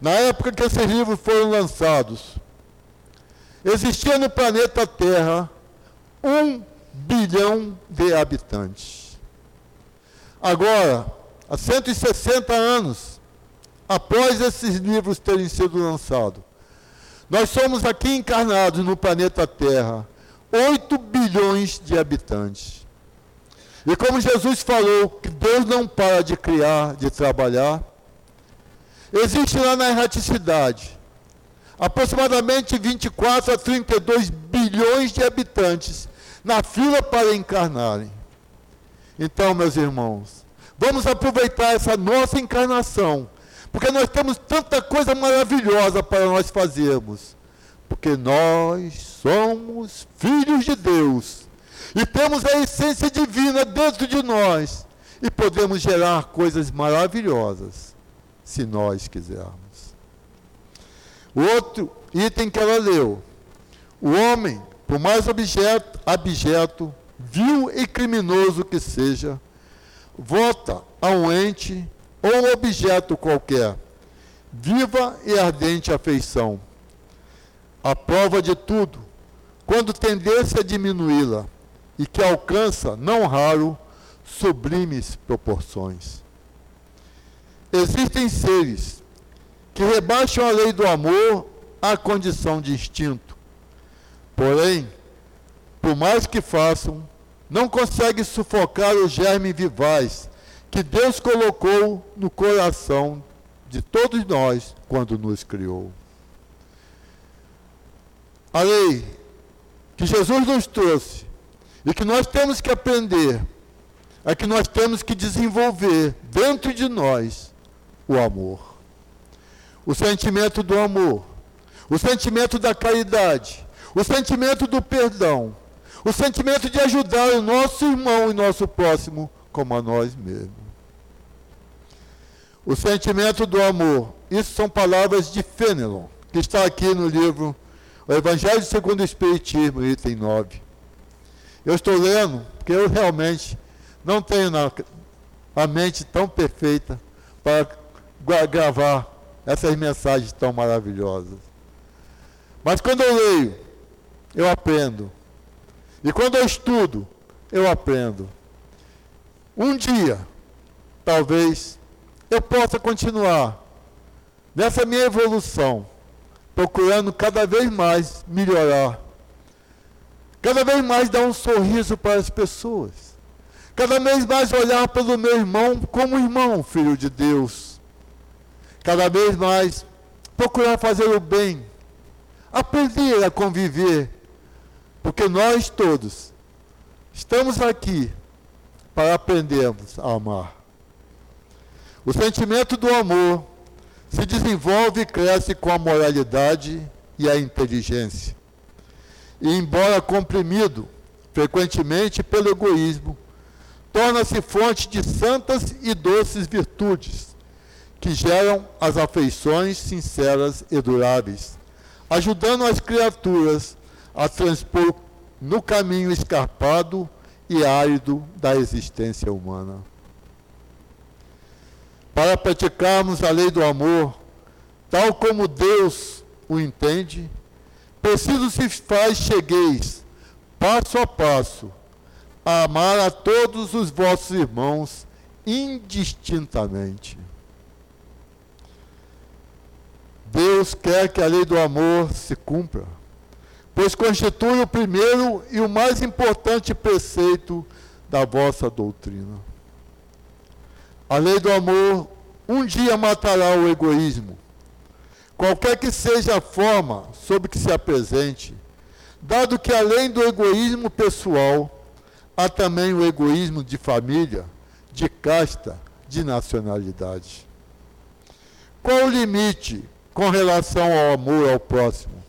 na época que esses livros foram lançados, existia no planeta Terra um bilhão de habitantes. Agora, há 160 anos após esses livros terem sido lançados. Nós somos aqui encarnados no planeta Terra, 8 bilhões de habitantes. E como Jesus falou que Deus não para de criar, de trabalhar, existe lá na erraticidade aproximadamente 24 a 32 bilhões de habitantes na fila para encarnarem. Então, meus irmãos, Vamos aproveitar essa nossa encarnação, porque nós temos tanta coisa maravilhosa para nós fazermos. Porque nós somos filhos de Deus e temos a essência divina dentro de nós e podemos gerar coisas maravilhosas se nós quisermos. O outro item que ela leu: o homem, por mais objeto, abjeto, vil e criminoso que seja, vota a um ente ou objeto qualquer, viva e ardente afeição. A prova de tudo, quando tendência a diminuí-la, e que alcança, não raro, sublimes proporções. Existem seres que rebaixam a lei do amor à condição de instinto. Porém, por mais que façam, não consegue sufocar o germe vivaz que Deus colocou no coração de todos nós quando nos criou. A lei que Jesus nos trouxe e que nós temos que aprender é que nós temos que desenvolver dentro de nós o amor. O sentimento do amor, o sentimento da caridade, o sentimento do perdão, o sentimento de ajudar o nosso irmão e nosso próximo como a nós mesmos. O sentimento do amor. Isso são palavras de Fenelon, que está aqui no livro O Evangelho segundo o Espiritismo, item 9. Eu estou lendo porque eu realmente não tenho na, a mente tão perfeita para gravar essas mensagens tão maravilhosas. Mas quando eu leio eu aprendo. E quando eu estudo, eu aprendo. Um dia, talvez, eu possa continuar nessa minha evolução, procurando cada vez mais melhorar, cada vez mais dar um sorriso para as pessoas, cada vez mais olhar pelo meu irmão como irmão, filho de Deus, cada vez mais procurar fazer o bem, aprender a conviver, porque nós todos estamos aqui para aprendermos a amar. O sentimento do amor se desenvolve e cresce com a moralidade e a inteligência. E, embora comprimido frequentemente pelo egoísmo, torna-se fonte de santas e doces virtudes que geram as afeições sinceras e duráveis, ajudando as criaturas a transpor no caminho escarpado e árido da existência humana. Para praticarmos a lei do amor, tal como Deus o entende, preciso se faz chegueis, passo a passo, a amar a todos os vossos irmãos indistintamente. Deus quer que a lei do amor se cumpra, pois constitui o primeiro e o mais importante preceito da vossa doutrina. A lei do amor um dia matará o egoísmo, qualquer que seja a forma sob que se apresente, dado que além do egoísmo pessoal, há também o egoísmo de família, de casta, de nacionalidade. Qual o limite com relação ao amor ao próximo?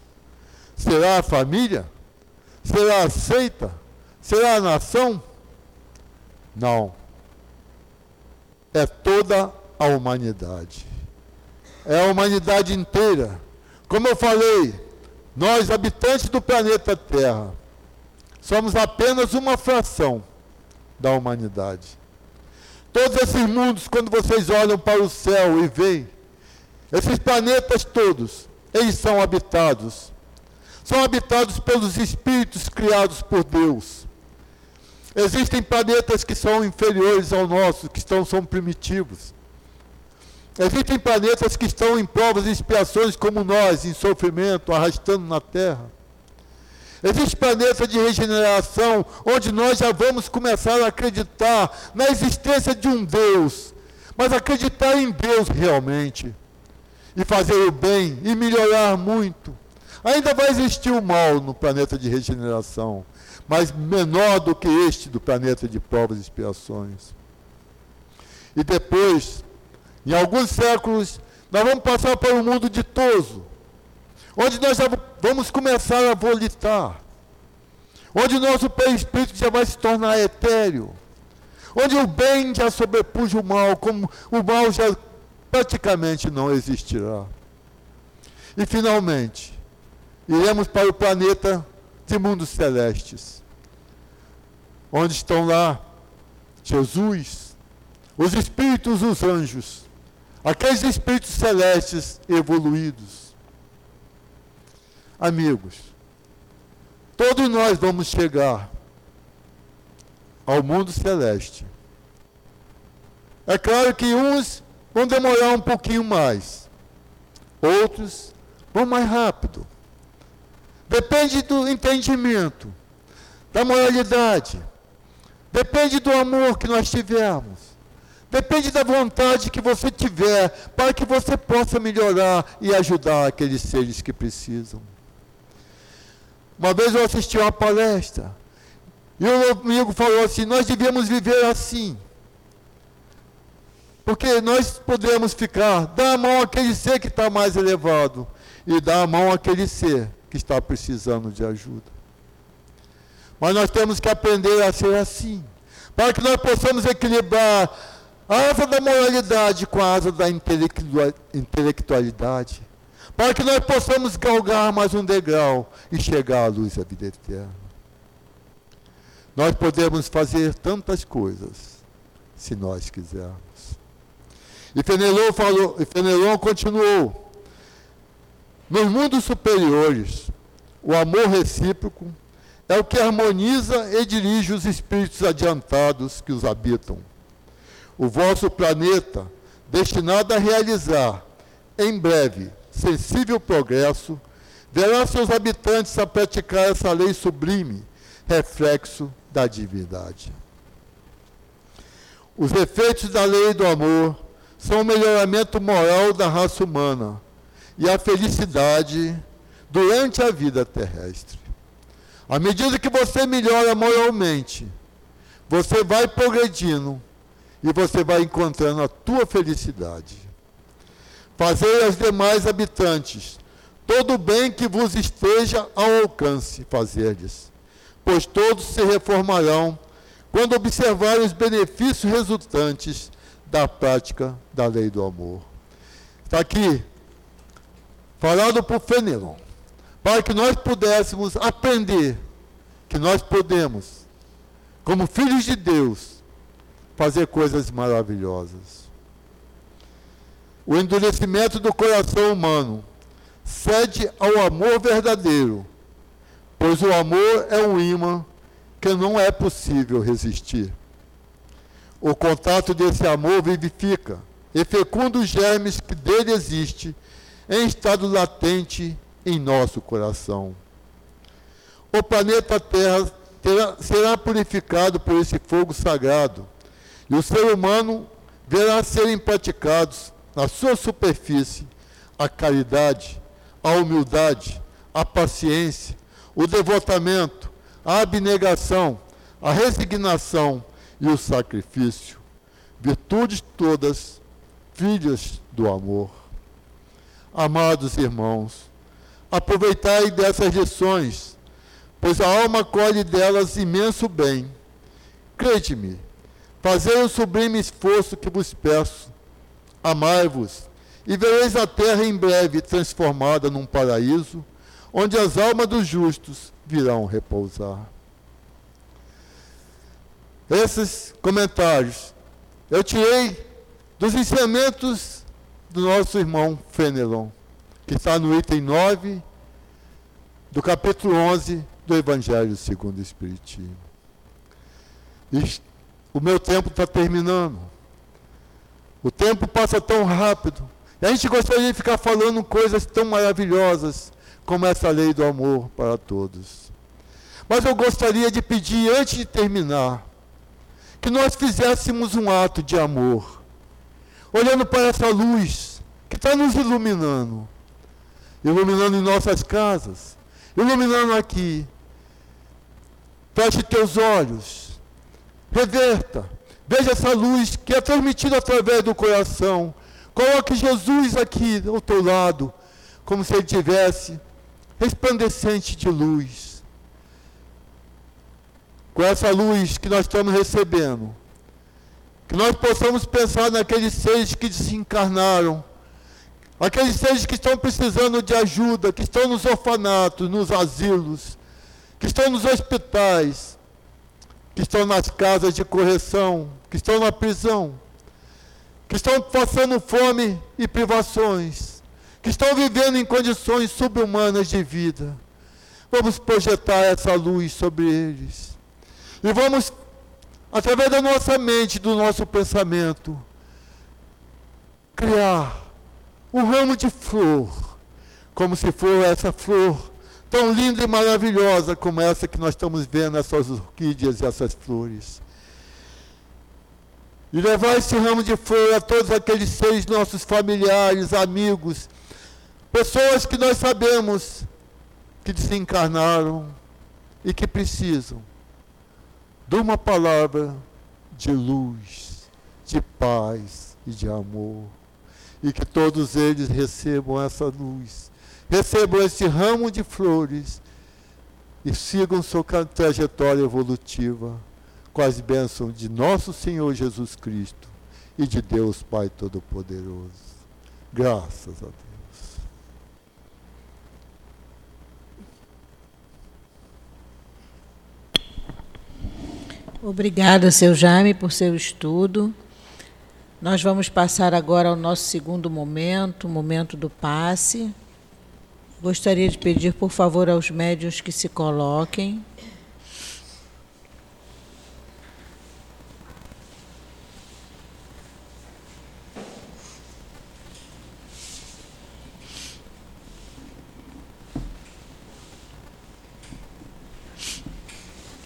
Será a família? Será a seita? Será a nação? Não. É toda a humanidade. É a humanidade inteira. Como eu falei, nós, habitantes do planeta Terra, somos apenas uma fração da humanidade. Todos esses mundos, quando vocês olham para o céu e veem, esses planetas todos, eles são habitados. São habitados pelos espíritos criados por Deus. Existem planetas que são inferiores ao nosso, que estão, são primitivos. Existem planetas que estão em provas e expiações como nós, em sofrimento, arrastando na Terra. Existe planeta de regeneração, onde nós já vamos começar a acreditar na existência de um Deus, mas acreditar em Deus realmente e fazer o bem e melhorar muito. Ainda vai existir o mal no planeta de regeneração, mas menor do que este do planeta de provas e expiações. E depois, em alguns séculos, nós vamos passar para um mundo ditoso, onde nós já vamos começar a volitar, onde o nosso perispírito já vai se tornar etéreo, onde o bem já sobrepuja o mal, como o mal já praticamente não existirá. E finalmente, iremos para o planeta de mundos celestes, onde estão lá Jesus, os espíritos, os anjos, aqueles espíritos celestes evoluídos. Amigos, todos nós vamos chegar ao mundo celeste. É claro que uns vão demorar um pouquinho mais. Outros vão mais rápido. Depende do entendimento, da moralidade. Depende do amor que nós tivermos. Depende da vontade que você tiver para que você possa melhorar e ajudar aqueles seres que precisam. Uma vez eu assisti uma palestra e um amigo falou assim: nós devíamos viver assim. Porque nós podemos ficar, dar a mão àquele ser que está mais elevado e dar a mão àquele ser que está precisando de ajuda. Mas nós temos que aprender a ser assim, para que nós possamos equilibrar a asa da moralidade com a asa da intelectualidade, para que nós possamos galgar mais um degrau e chegar à luz da vida eterna. Nós podemos fazer tantas coisas, se nós quisermos. E Fenelon falou, e Fenelon continuou. Nos mundos superiores, o amor recíproco, é o que harmoniza e dirige os espíritos adiantados que os habitam. O vosso planeta, destinado a realizar, em breve, sensível progresso, verá seus habitantes a praticar essa lei sublime, reflexo da divindade. Os efeitos da lei do amor são o melhoramento moral da raça humana e a felicidade durante a vida terrestre. À medida que você melhora moralmente, você vai progredindo e você vai encontrando a tua felicidade. Fazei aos demais habitantes todo o bem que vos esteja ao alcance fazer-lhes, pois todos se reformarão quando observarem os benefícios resultantes da prática da lei do amor. Está aqui, falado por Fenelon, para que nós pudéssemos aprender que nós podemos, como filhos de Deus, fazer coisas maravilhosas. O endurecimento do coração humano cede ao amor verdadeiro, pois o amor é um imã que não é possível resistir. O contato desse amor vivifica e fecunda os germes que dele existe em estado latente em nosso coração. O planeta Terra terá, será purificado por esse fogo sagrado e o ser humano verá serem praticados na sua superfície a caridade, a humildade, a paciência, o devotamento, a abnegação, a resignação e o sacrifício. Virtudes todas, filhas do amor. Amados irmãos, aproveitai dessas lições, pois a alma colhe delas imenso bem. Crede-me, fazei o sublime esforço que vos peço. Amai-vos, e vereis a terra em breve transformada num paraíso, onde as almas dos justos virão repousar. Esses comentários eu tirei dos ensinamentos do nosso irmão Fenelon, que está no item 9 do capítulo 11 do Evangelho segundo o Espiritismo. O meu tempo está terminando. O tempo passa tão rápido. E a gente gostaria de ficar falando coisas tão maravilhosas como essa lei do amor para todos. Mas eu gostaria de pedir, antes de terminar, que nós fizéssemos um ato de amor, olhando para essa luz que está nos iluminando, iluminando em nossas casas, iluminando aqui. Feche teus olhos, reverta, veja essa luz que é transmitida através do coração. Coloque Jesus aqui ao teu lado, como se ele tivesse resplandecente de luz. Com essa luz que nós estamos recebendo, que nós possamos pensar naqueles seres que desencarnaram, aqueles seres que estão precisando de ajuda, que estão nos orfanatos, nos asilos, que estão nos hospitais, que estão nas casas de correção, que estão na prisão, que estão passando fome e privações que estão vivendo em condições subhumanas de vida. Vamos projetar essa luz sobre eles. E vamos, através da nossa mente, do nosso pensamento, criar um ramo de flor, como se for essa flor tão linda e maravilhosa como essa que nós estamos vendo, essas orquídeas e essas flores. E levar esse ramo de flor a todos aqueles seres nossos familiares, amigos, Pessoas que nós sabemos que desencarnaram e que precisam de uma palavra de luz, de paz e de amor. E que todos eles recebam essa luz, recebam esse ramo de flores e sigam sua trajetória evolutiva com as bênçãos de nosso Senhor Jesus Cristo e de Deus Pai Todo-Poderoso. Graças a Deus. Obrigada, seu Jaime, por seu estudo. Nós vamos passar agora ao nosso segundo momento, o momento do passe. Gostaria de pedir, por favor, aos médios que se coloquem.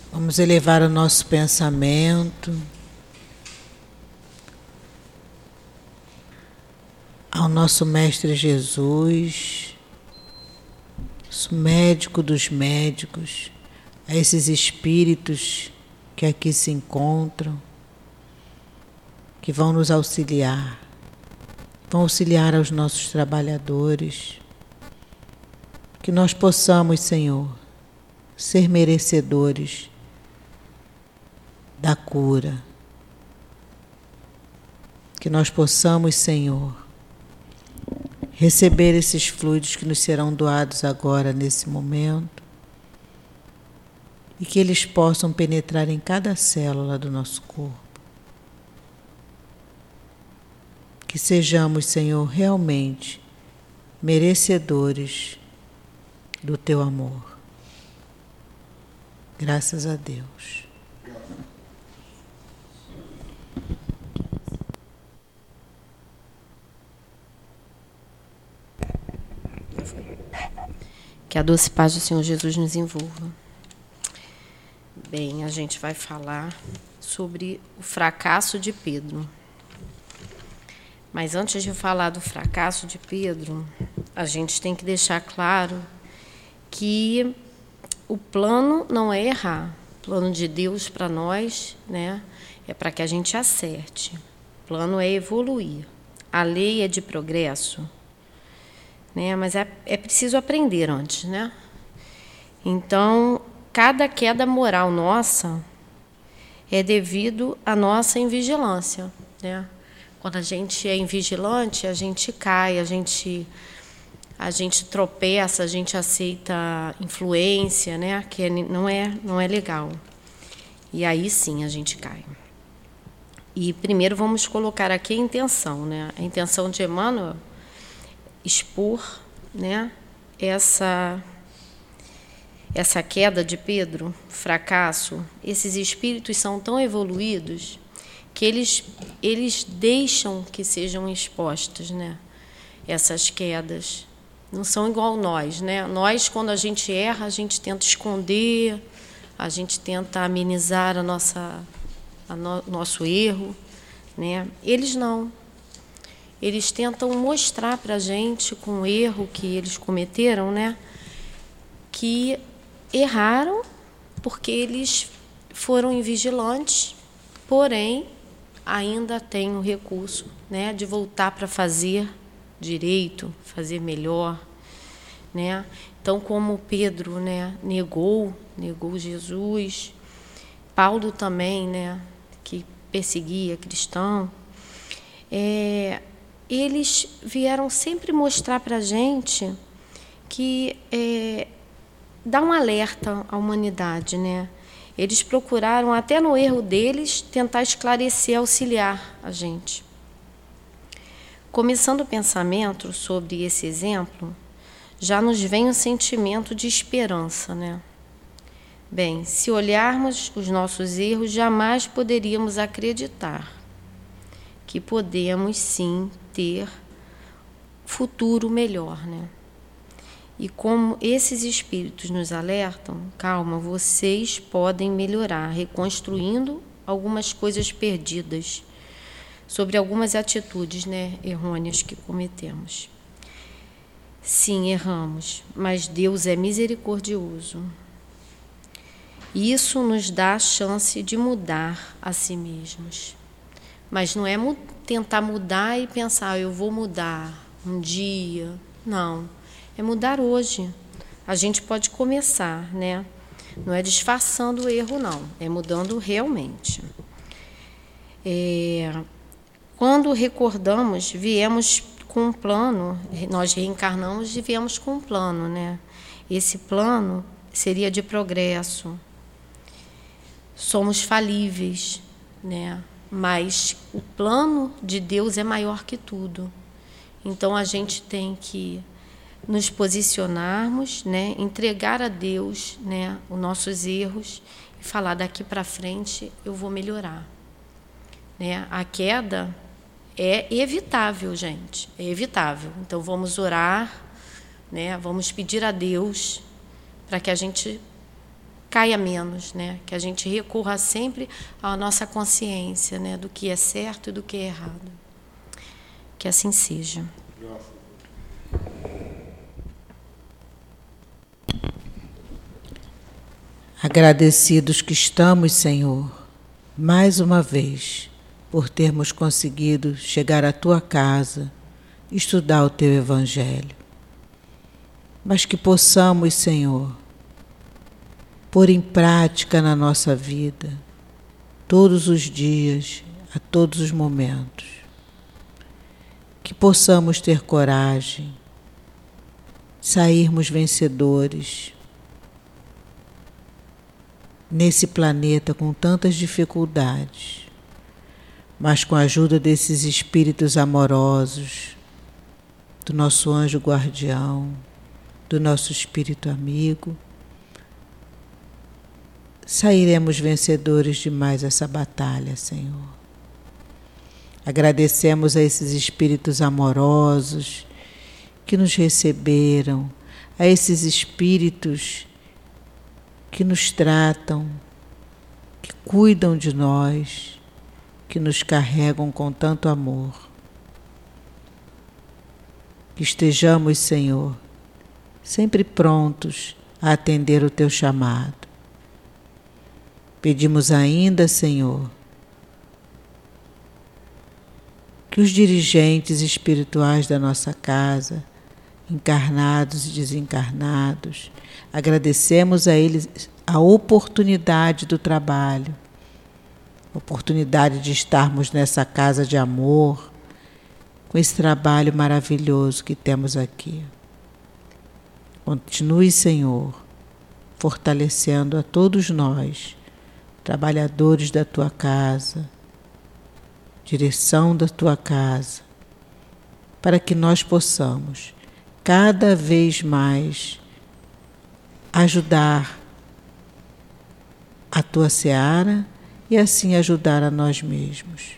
Vamos elevar o nosso pensamento ao nosso Mestre Jesus, médico dos médicos, a esses espíritos que aqui se encontram, que vão nos auxiliar, vão auxiliar aos nossos trabalhadores, que nós possamos, Senhor, ser merecedores da cura. Que nós possamos, Senhor, receber esses fluidos que nos serão doados agora, nesse momento, e que eles possam penetrar em cada célula do nosso corpo. Que sejamos, Senhor, realmente merecedores do teu amor. Graças a Deus. Que a doce paz do Senhor Jesus nos envolva. Bem, a gente vai falar sobre o fracasso de Pedro. Mas antes de falar do fracasso de Pedro, a gente tem que deixar claro que o plano não é errar. O plano de Deus para nós, né, é para que a gente acerte. O plano é evoluir. A lei é de progresso né? Mas é, é preciso aprender antes, né? Então, cada queda moral nossa é devido à nossa invigilância, né? Quando a gente é invigilante, a gente cai, a gente a gente tropeça, a gente aceita influência, né? Que é, não é não é legal. E aí sim a gente cai. E primeiro vamos colocar aqui a intenção, né? A intenção de Emmanuel expor né, essa essa queda de Pedro, fracasso, esses espíritos são tão evoluídos que eles eles deixam que sejam expostas, né? Essas quedas não são igual nós, né? Nós quando a gente erra, a gente tenta esconder, a gente tenta amenizar a nossa a no, nosso erro, né? Eles não eles tentam mostrar para a gente, com o erro que eles cometeram, né, que erraram porque eles foram invigilantes, porém ainda têm o recurso né, de voltar para fazer direito, fazer melhor. Né? Então, como Pedro né, negou, negou Jesus, Paulo também, né, que perseguia cristão, é, eles vieram sempre mostrar para a gente que é, dá um alerta à humanidade, né? Eles procuraram, até no erro deles, tentar esclarecer, auxiliar a gente. Começando o pensamento sobre esse exemplo, já nos vem um sentimento de esperança, né? Bem, se olharmos os nossos erros, jamais poderíamos acreditar que podemos sim ter futuro melhor, né? E como esses espíritos nos alertam, calma, vocês podem melhorar, reconstruindo algumas coisas perdidas, sobre algumas atitudes né, errôneas que cometemos. Sim, erramos, mas Deus é misericordioso. Isso nos dá a chance de mudar a si mesmos. Mas não é tentar mudar e pensar, ah, eu vou mudar um dia. Não. É mudar hoje. A gente pode começar, né? Não é disfarçando o erro, não. É mudando realmente. É, quando recordamos, viemos com um plano, nós reencarnamos e viemos com um plano, né? Esse plano seria de progresso. Somos falíveis, né? Mas o plano de Deus é maior que tudo. Então a gente tem que nos posicionarmos, né, entregar a Deus, né, os nossos erros e falar daqui para frente eu vou melhorar. Né? A queda é evitável, gente, é evitável. Então vamos orar, né? Vamos pedir a Deus para que a gente caia menos, né? Que a gente recorra sempre à nossa consciência, né, do que é certo e do que é errado. Que assim seja. Agradecidos que estamos, Senhor, mais uma vez, por termos conseguido chegar à tua casa, estudar o teu Evangelho. Mas que possamos, Senhor, pôr em prática na nossa vida, todos os dias, a todos os momentos. Que possamos ter coragem, sairmos vencedores nesse planeta com tantas dificuldades, mas com a ajuda desses espíritos amorosos, do nosso anjo guardião, do nosso espírito amigo, sairemos vencedores de mais essa batalha, Senhor. Agradecemos a esses espíritos amorosos que nos receberam, a esses espíritos que nos tratam, que cuidam de nós, que nos carregam com tanto amor. Que estejamos, Senhor, sempre prontos a atender o teu chamado. Pedimos ainda, Senhor, que os dirigentes espirituais da nossa casa, encarnados e desencarnados, Agradecemos a eles a oportunidade do trabalho, oportunidade de estarmos nessa casa de amor, com esse trabalho maravilhoso que temos aqui. Continue, Senhor, fortalecendo a todos nós, trabalhadores da tua casa, direção da tua casa, para que nós possamos cada vez mais ajudar a tua seara e assim ajudar a nós mesmos.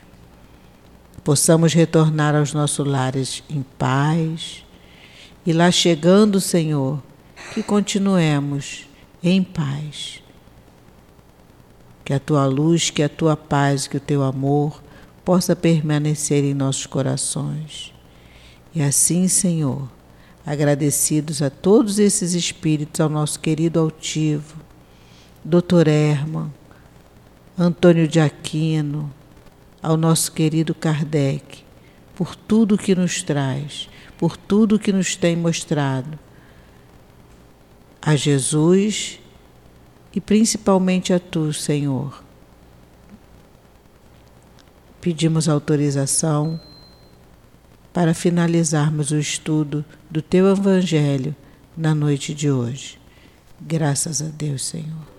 Possamos retornar aos nossos lares em paz e lá chegando, Senhor, que continuemos em paz. Que a tua luz, que a tua paz, que o teu amor possa permanecer em nossos corações. E assim, Senhor, agradecidos a todos esses espíritos, ao nosso querido altivo, Dr. Herman, Antônio de Aquino, ao nosso querido Kardec, por tudo que nos traz, por tudo que nos tem mostrado. A Jesus e principalmente a Tu, Senhor. Pedimos autorização para finalizarmos o estudo do Teu Evangelho na noite de hoje. Graças a Deus, Senhor.